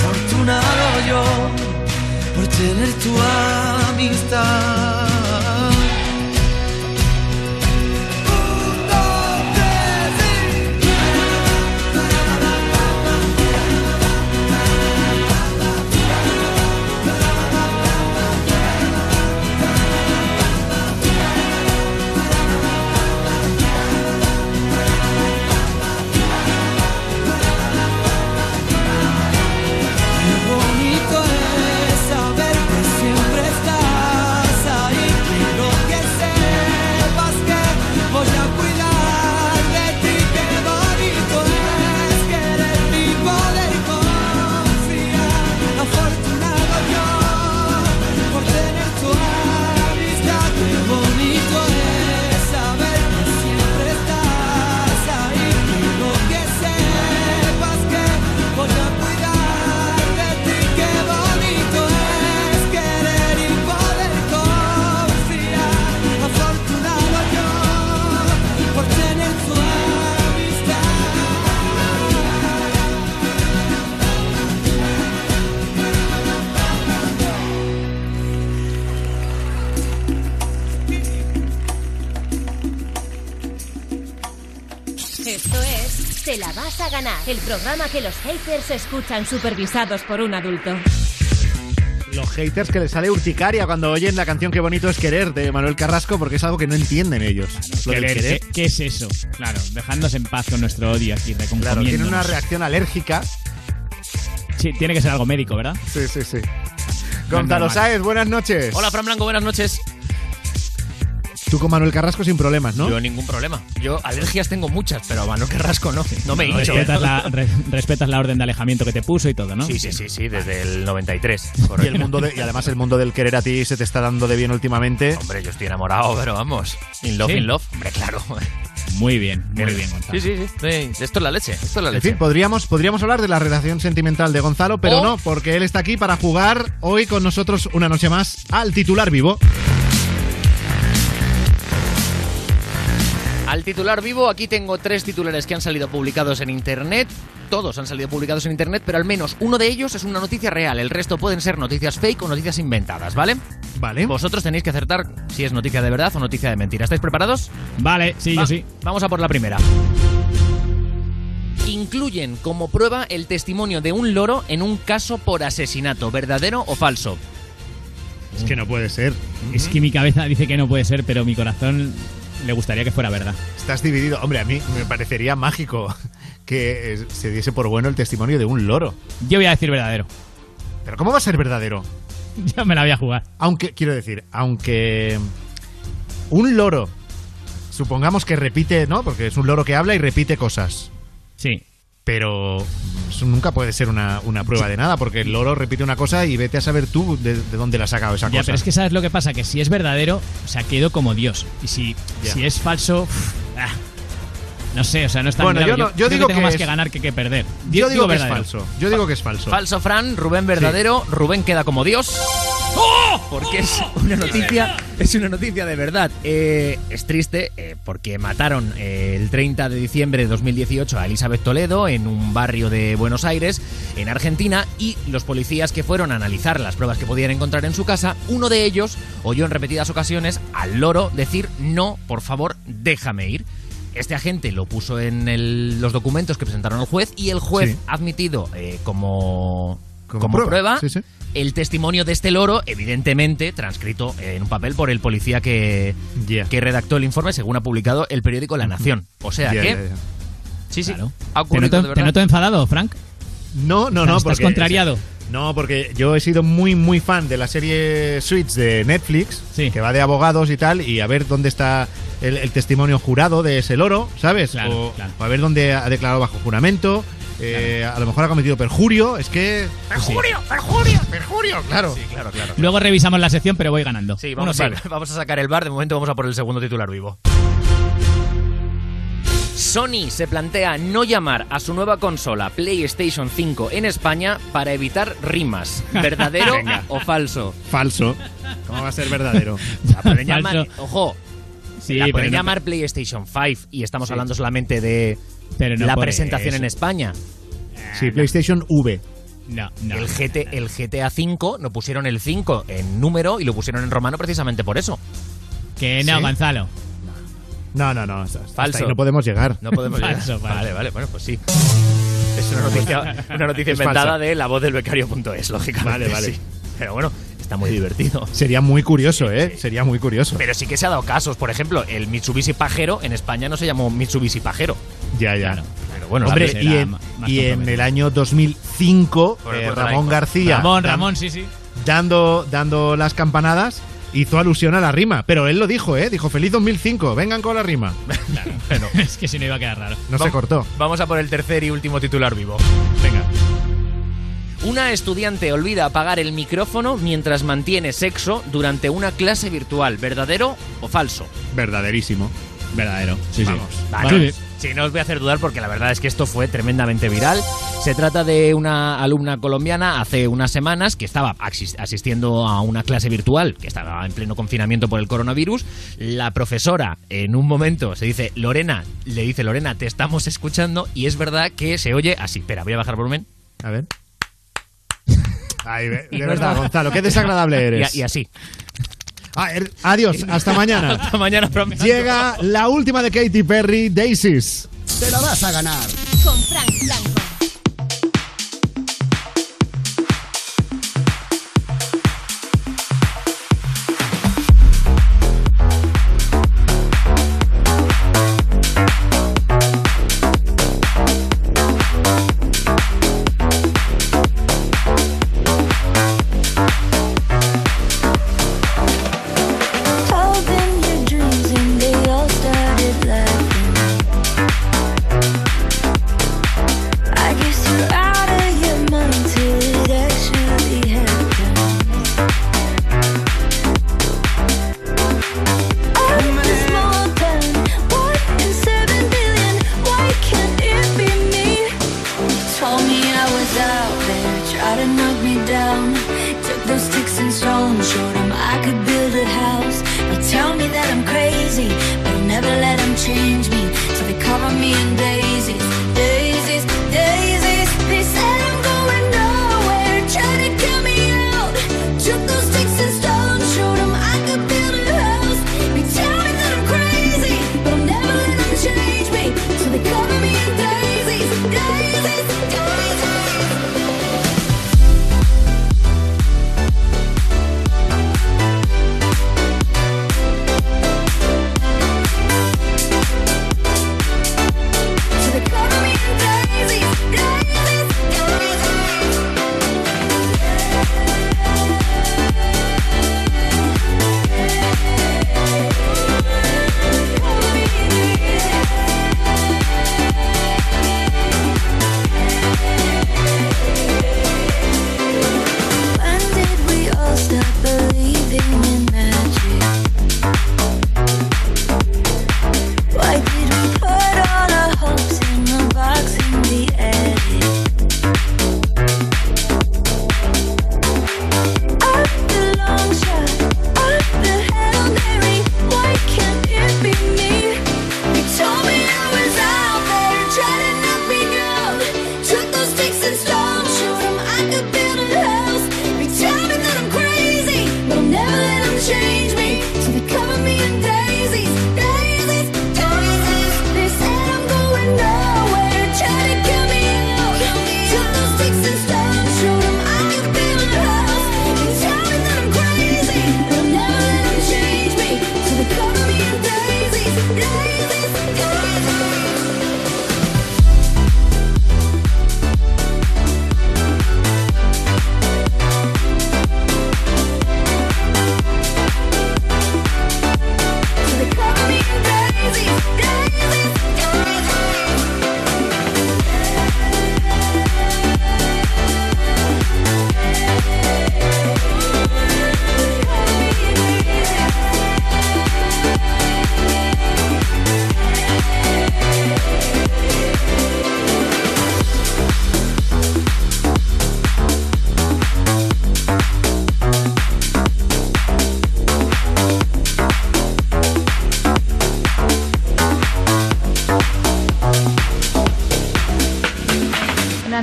Afortunado yo por tener tu amistad. Vas a ganar, el programa que los haters escuchan supervisados por un adulto. Los haters que les sale urticaria cuando oyen la canción Qué bonito es querer de Manuel Carrasco porque es algo que no entienden ellos. Lo del Querer, querer. ¿qué, qué es eso? Claro, dejándonos en paz con nuestro odio aquí, Claro, tiene una reacción alérgica. Sí, tiene que ser algo médico, ¿verdad? Sí, sí, sí. Gonzalo Sáez, buenas noches. Hola, Fran Blanco, buenas noches. Tú con Manuel Carrasco sin problemas, ¿no? Yo ningún problema. Yo alergias tengo muchas, pero a Manuel Carrasco no. No me hincho. respetas, la, re- respetas la orden de alejamiento que te puso y todo, ¿no? Sí, sí, sí, sí, desde el 93. [LAUGHS] Y, el mundo de- y además el mundo del querer a ti se te está dando de bien últimamente. Hombre, yo estoy enamorado, pero vamos. In love, Sí. in love. Hombre, claro. Muy bien, muy bien, Gonzalo. Sí, sí, sí. Sí, Esto es la leche. Esto es la En leche. fin, podríamos, podríamos hablar de la relación sentimental de Gonzalo, pero Oh. no, porque él está aquí para jugar hoy con nosotros una noche más al titular vivo. Al titular vivo, aquí tengo tres titulares que han salido publicados en internet. Todos han salido publicados en internet, pero al menos uno de ellos es una noticia real. El resto pueden ser noticias fake o noticias inventadas, ¿vale? Vale. Vosotros tenéis que acertar si es noticia de verdad o noticia de mentira. ¿Estáis preparados? Vale, sí, Va- yo sí. Vamos a por la primera. Incluyen como prueba el testimonio de un loro en un caso por asesinato, verdadero o falso. Es que no puede ser. Es que mi cabeza dice que no puede ser, pero mi corazón le gustaría que fuera verdad. Estás dividido. Hombre, a mí me parecería mágico que eh, se diese por bueno el testimonio de un loro. Yo voy a decir verdadero. Pero ¿cómo va a ser verdadero? [LAUGHS] Ya me la voy a jugar. Aunque, quiero decir, aunque un loro, supongamos que repite, ¿no? Porque es un loro que habla y repite cosas. Sí. Pero eso nunca puede ser una, una prueba de nada, porque el loro repite una cosa y vete a saber tú de, de dónde la ha sacado esa Ya, cosa. pero es que sabes lo que pasa, que si es verdadero, o sea, quedo como Dios. Y si, Ya. si es falso, ah, no sé, o sea, no es tan Bueno, grave. yo no- yo creo digo que tengo que más es- que ganar que que perder. Yo digo que es falso. Yo digo que es falso. Falso, Fran. Rubén, verdadero. Rubén queda como Dios. Porque es una noticia, es una noticia de verdad. Eh, es triste eh, porque mataron eh, el 30 de diciembre de 2018 a Elizabeth Toledo en un barrio de Buenos Aires, en Argentina, y los policías que fueron a analizar las pruebas que podían encontrar en su casa, uno de ellos oyó en repetidas ocasiones al loro decir no, por favor, déjame ir. Este agente lo puso en el- los documentos que presentaron al juez y el juez Sí. ha admitido eh, como, Como como, prueba, prueba, sí, sí. el testimonio de este loro, evidentemente transcrito en un papel por el policía que, que redactó el informe, según ha publicado el periódico La Nación. O sea que. Sí, sí. Ha ¿Te ocurrido noto, de te noto enfadado, Frank? No, no, no. Estás porque- contrariado. No, porque yo he sido muy, muy fan de la serie Suits de Netflix, que va de abogados y tal, y a ver dónde está el, el testimonio jurado de ese loro, ¿sabes? Claro, o, claro. o a ver dónde ha declarado bajo juramento. eh, A lo mejor ha cometido perjurio. Es que. ¡Perjurio! ¡Perjurio! ¡Perjurio! Claro. Sí, claro, claro. Luego revisamos la sección, pero voy ganando. Sí, vamos, Uno a, vamos a sacar el bar. De momento vamos a por el segundo titular vivo. Sony se plantea no llamar a su nueva consola PlayStation 5 en España para evitar rimas. [LAUGHS] ¿Verdadero Venga. o falso? Falso. ¿Cómo va a ser verdadero? [LAUGHS] La pueden llamar, ojo, Sí, la pueden no- llamar PlayStation 5 y estamos Sí. hablando solamente de Pero no la presentación eso. en España. Sí, PlayStation V. No, no. el, GT, el GTA 5 no pusieron el 5 en número y lo pusieron en romano precisamente por eso. Que no, ¿Sí? Gonzalo. No, no, no. hasta- hasta Falso. ahí no podemos llegar. No podemos llegar. Falso. Vale, vale, bueno, pues sí. Es una noticia, [LAUGHS] una noticia Es inventada de la voz del becario.es, lógicamente. Vale, vale. sí. Pero bueno, está muy divertido. Sería muy curioso, ¿eh? Sería muy curioso. Pero sí que se ha dado casos. Por ejemplo, el Mitsubishi Pajero en España no se llamó Mitsubishi Pajero. Ya, ya. Pero bueno, Hombre, y en, y en el año 2005, Por el eh, Ramón. García, Ramón, dan- Ramón, sí, sí. dando, dando las campanadas, hizo alusión a la rima. Pero él lo dijo, ¿eh? Dijo, feliz 2005, vengan con la rima. [LAUGHS] Bueno, [LAUGHS] es que si no iba a quedar raro. No se cortó. Vamos a por el tercer y último titular vivo. Venga. Una estudiante olvida apagar el micrófono mientras mantiene sexo durante una clase virtual. ¿Verdadero o falso? Verdaderísimo. Verdadero. Sí, Vamos. sí. Vale. Vale. Sí, no os voy a hacer dudar porque la verdad es que esto fue tremendamente viral. Se trata de una alumna colombiana hace unas semanas que estaba asis- asistiendo a una clase virtual, que estaba en pleno confinamiento por el coronavirus. La profesora en un momento se dice, Lorena, le dice, Lorena, te estamos escuchando y es verdad que se oye así. Espera, voy a bajar el volumen. A ver. Ay, [LAUGHS] de, verdad, Gonzalo, qué desagradable [LAUGHS] eres. Y, y así. Ah, er- adiós, hasta mañana. [LAUGHS] Hasta mañana, prometo. Llega la última de Katy Perry, Daisies. Te la vas a ganar. Con Frank Blanco.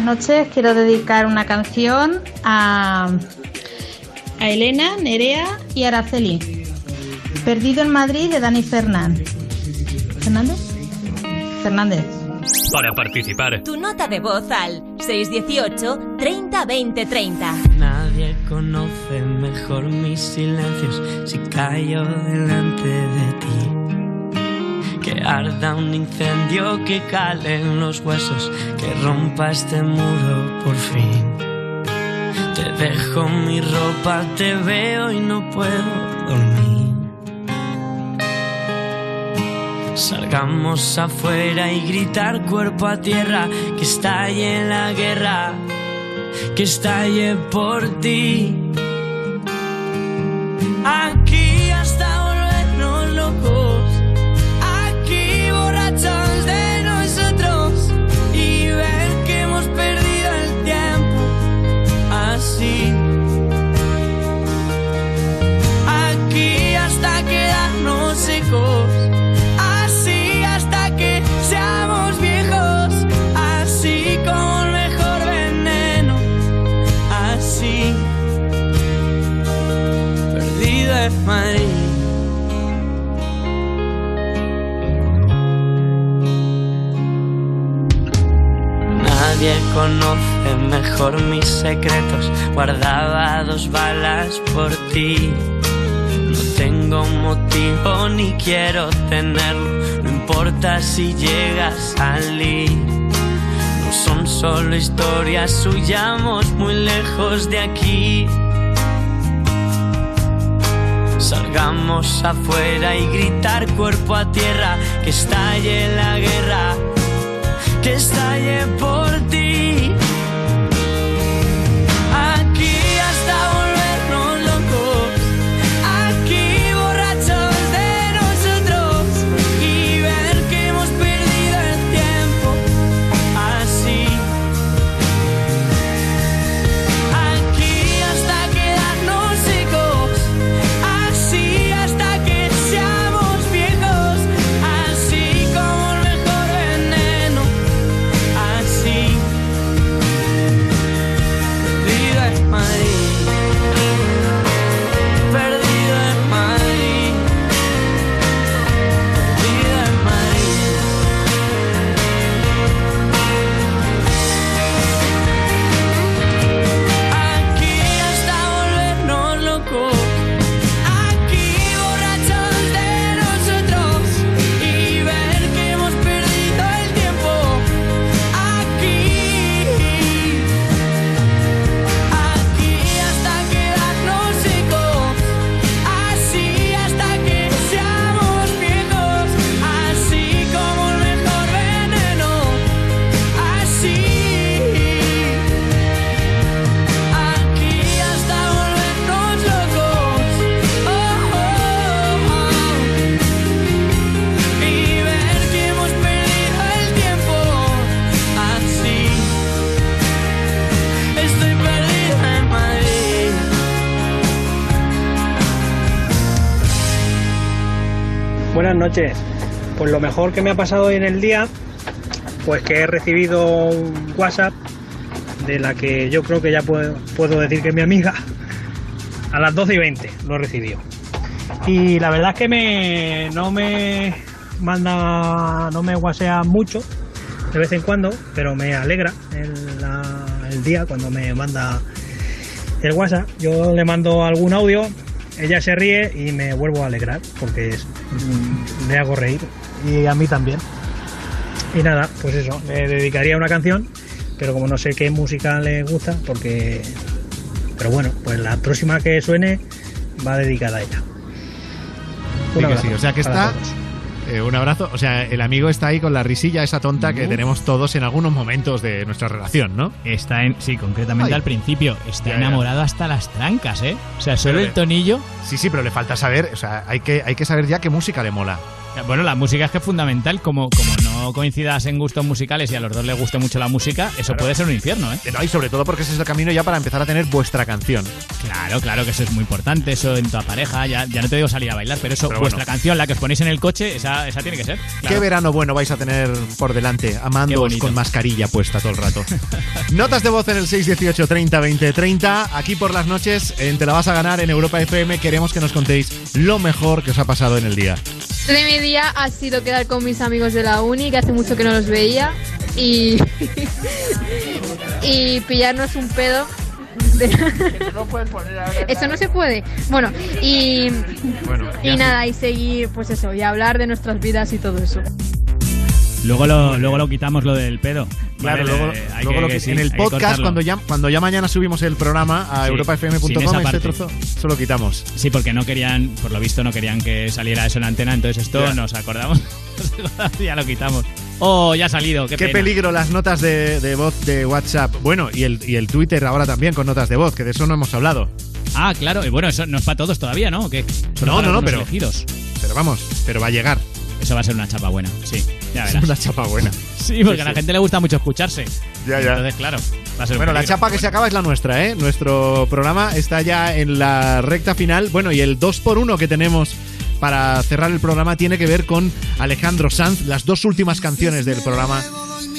Noches. Quiero dedicar una canción a, a Elena, Nerea y Araceli. Perdido en Madrid de Dani Fernán. ¿Fernández? Fernández. Para participar. Tu nota de voz al 618 30 20 30. Nadie conoce mejor mis silencios si callo delante de ti. Que arda un incendio, que cale en los huesos, que rompa este muro por fin. Te dejo mi ropa, te veo y no puedo dormir. Salgamos afuera y gritar cuerpo a tierra, que estalle la guerra, que estalle por ti. Nadie conoce mejor mis secretos, guardaba dos balas por ti. No tengo motivo ni quiero tenerlo, no importa si llega a salir. No son solo historias, huyamos muy lejos de aquí. Salgamos afuera y gritar cuerpo a tierra, que estalle la guerra, que por ti. Noches. Pues lo mejor que me ha pasado hoy en el día, pues que he recibido un WhatsApp de la que yo creo que ya puedo, puedo decir que es mi amiga. A las 12 y 20 lo he. Y la verdad es que me, no me manda, no me whatsea mucho de vez en cuando, pero me alegra el, el día cuando me manda el WhatsApp. Yo le mando algún audio, ella se ríe y me vuelvo a alegrar porque es- le hago reír y a mí también. Y nada, pues eso, le dedicaría una canción, pero como no sé qué música le gusta, porque. Pero bueno, pues la próxima que suene va dedicada a ella. Sí que o sea que está. todos. Eh, un abrazo. O sea, el amigo está ahí con la risilla esa tonta que tenemos todos en algunos momentos de nuestra relación, ¿no? Está en, sí, concretamente Ay. al principio, está Ya, ya. enamorado hasta las trancas, ¿eh? O sea, solo el tonillo Sí, sí, pero le falta saber, o sea, hay que, hay que saber ya qué música le mola. Bueno, la música es que es fundamental. Como, como no coincidas en gustos musicales y a los dos les guste mucho la música, eso puede ser un infierno, ¿eh? No, y sobre todo porque ese es el camino ya para empezar a tener vuestra canción. Claro, claro que eso es muy importante. Eso en tu pareja, ya, ya no te digo salir a bailar, pero eso, Pero vuestra bueno. canción, la que os ponéis en el coche, esa, esa tiene que ser. Qué verano bueno vais a tener por delante, amándoos con mascarilla puesta todo el rato. [LAUGHS] Notas de voz en el 618 30 20 30. Aquí por las noches, en Te la vas a ganar en Europa FM, queremos que nos contéis lo mejor que os ha pasado en el día. De mi día ha sido quedar con mis amigos de la uni, que hace mucho que no los veía, y, [LAUGHS] y pillarnos un pedo. de- Eso no se puede. Bueno, y, y nada, y seguir, pues eso, y hablar de nuestras vidas y todo eso. Luego lo, luego lo quitamos lo del pedo. Claro, Vale, luego, hay luego que- lo que que- sí, en el podcast, cuando ya, cuando ya mañana subimos el programa a Sí, europafm.com, este trozo, eso lo quitamos. Sí, porque no querían, por lo visto, no querían que saliera eso en antena, entonces esto Ya. nos acordamos, [LAUGHS] ya lo quitamos. Oh, ya ha salido, qué, peligro las notas de, de voz de WhatsApp. Bueno, y el, y el Twitter ahora también con notas de voz, que de eso no hemos hablado. Ah, claro, y bueno, eso no es para todos todavía, ¿no? ¿O qué? No, no, no, pero- elegidos. Pero vamos, pero va a llegar. Eso va a ser una chapa buena, sí. Ya verás. una chapa buena. Sí, porque Sí, a la sí. gente le gusta mucho escucharse. Ya, ya. Entonces, claro, va a ser un Bueno, la chapa que se acaba es la nuestra, ¿eh? Nuestro programa está ya en la recta final. Bueno, y el 2x1 que tenemos para cerrar el programa tiene que ver con Alejandro Sanz. Las dos últimas canciones del programa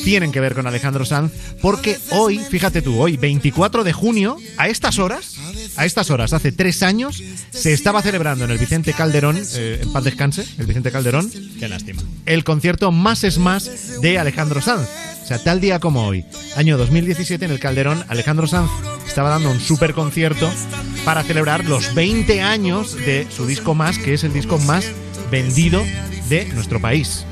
tienen que ver con Alejandro Sanz, porque hoy, fíjate tú, hoy, 24 de junio, a estas horas, a estas horas, hace tres años, se estaba celebrando en el Vicente Calderón, eh, en paz descanse, el Vicente Calderón, Qué lástima. el concierto Más es Más de Alejandro Sanz. O sea, tal día como hoy, año 2017, en el Calderón, Alejandro Sanz estaba dando un super concierto para celebrar los 20 años de su disco Más, que es el disco más vendido de nuestro país.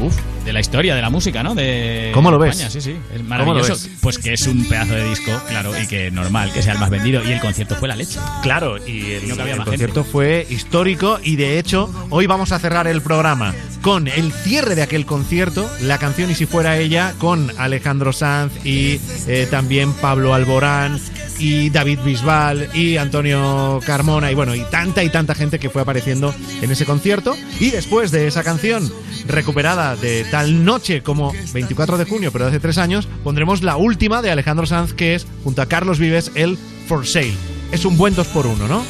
Uf, de la historia de la música, ¿no? De ¿Cómo lo ves? Sí, sí. Es ¿Cómo lo maravilloso. Pues que es un pedazo de disco, claro, y que normal que sea el más vendido. Y el concierto fue la leche. Claro, y el, No cabía el más concierto fue histórico y de hecho hoy vamos a cerrar el programa con el cierre de aquel concierto, la canción Y si fuera ella, con Alejandro Sanz y eh, también Pablo Alborán y David Bisbal y Antonio Carmona y bueno, y tanta y tanta gente que fue apareciendo en ese concierto. Y después de esa canción recuperada de tal noche como 24 de junio, pero de hace tres años, pondremos la última de Alejandro Sanz que es junto a Carlos Vives el For Sale. Es un buen 2 por 1 ¿no?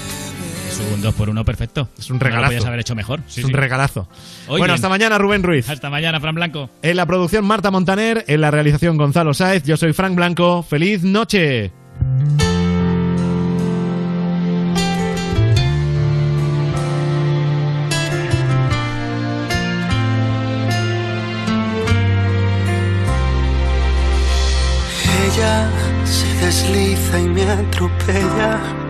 Es un 2 por 1 perfecto. Es un No lo regalazo. podías haber hecho mejor. Sí, es un sí. regalazo. Oye. Bueno, hasta mañana, Rubén Ruiz. Hasta mañana, Fran Blanco. En la producción, Marta Montaner. En la realización, Gonzalo Sáez. Yo soy Frank Blanco. ¡Feliz noche! Ella se desliza y me atropella.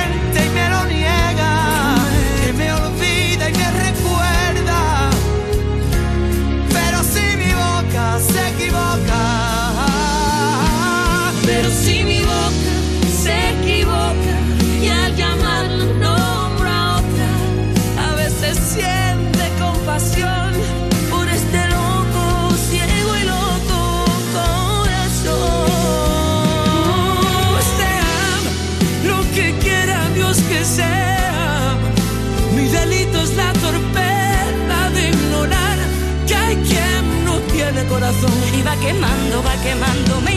y va quemando, va quemando.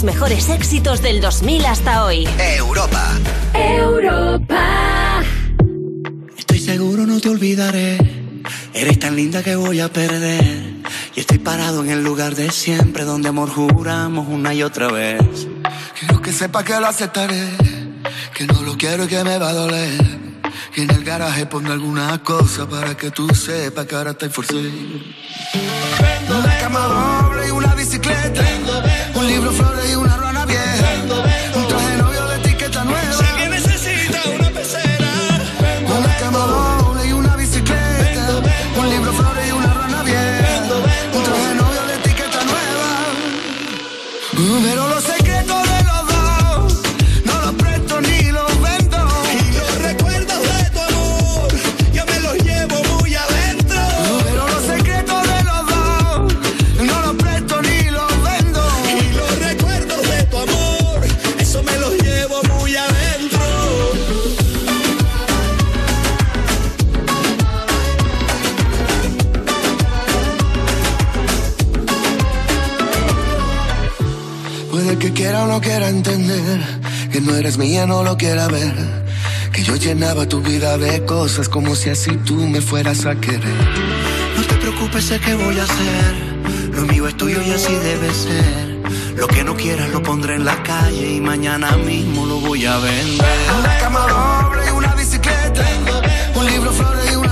los mejores éxitos del 2000 hasta hoy. Europa. Europa. Estoy seguro no te olvidaré. Eres tan linda que voy a perder. Y estoy parado en el lugar de siempre donde amor juramos una y otra vez. Quiero que sepa que lo aceptaré. Que no lo quiero y que me va a doler. Que en el garaje ponga alguna cosa para que tú sepas que ahora te esforcé. Una cama doble y una bicicleta. Un libro, flores y una quiera o no quiera entender, que no eres mía, no lo quiera ver. Que yo llenaba tu vida de cosas como si así tú me fueras a querer. No te preocupes, sé qué voy a hacer. Lo mío es tuyo y así debe ser. Lo que no quieras lo pondré en la calle y mañana mismo lo voy a vender. Una cama doble y una bicicleta, un libro, flores y una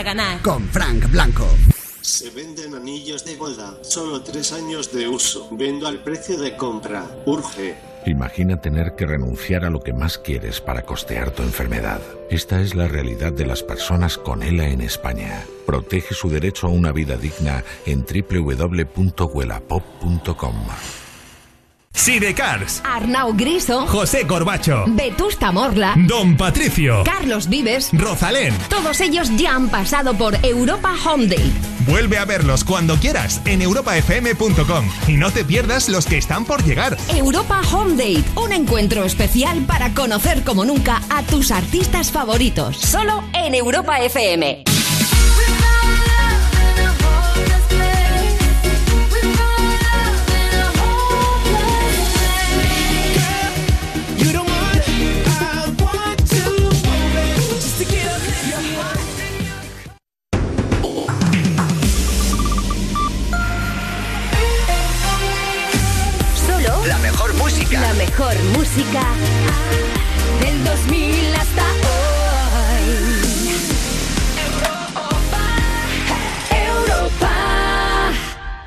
a ganar. Con Frank Blanco. Se venden anillos de boda, solo tres años de uso. Vendo al precio de compra. Urge. Imagina tener que renunciar a lo que más quieres para costear tu enfermedad. Esta es la realidad de las personas con ELA en España. Protege su derecho a una vida digna en www.huelapop.com. Sidecars, Arnau Griso, José Corbacho, Vetusta Morla, Don Patricio, Carlos Vives, Rosalén. todos ellos ya han pasado por Europa Home Day. Vuelve a verlos cuando quieras en europafm.com y no te pierdas los que están por llegar. Europa Home Day, un encuentro especial para conocer como nunca a tus artistas favoritos. Solo en Europa FM. Música.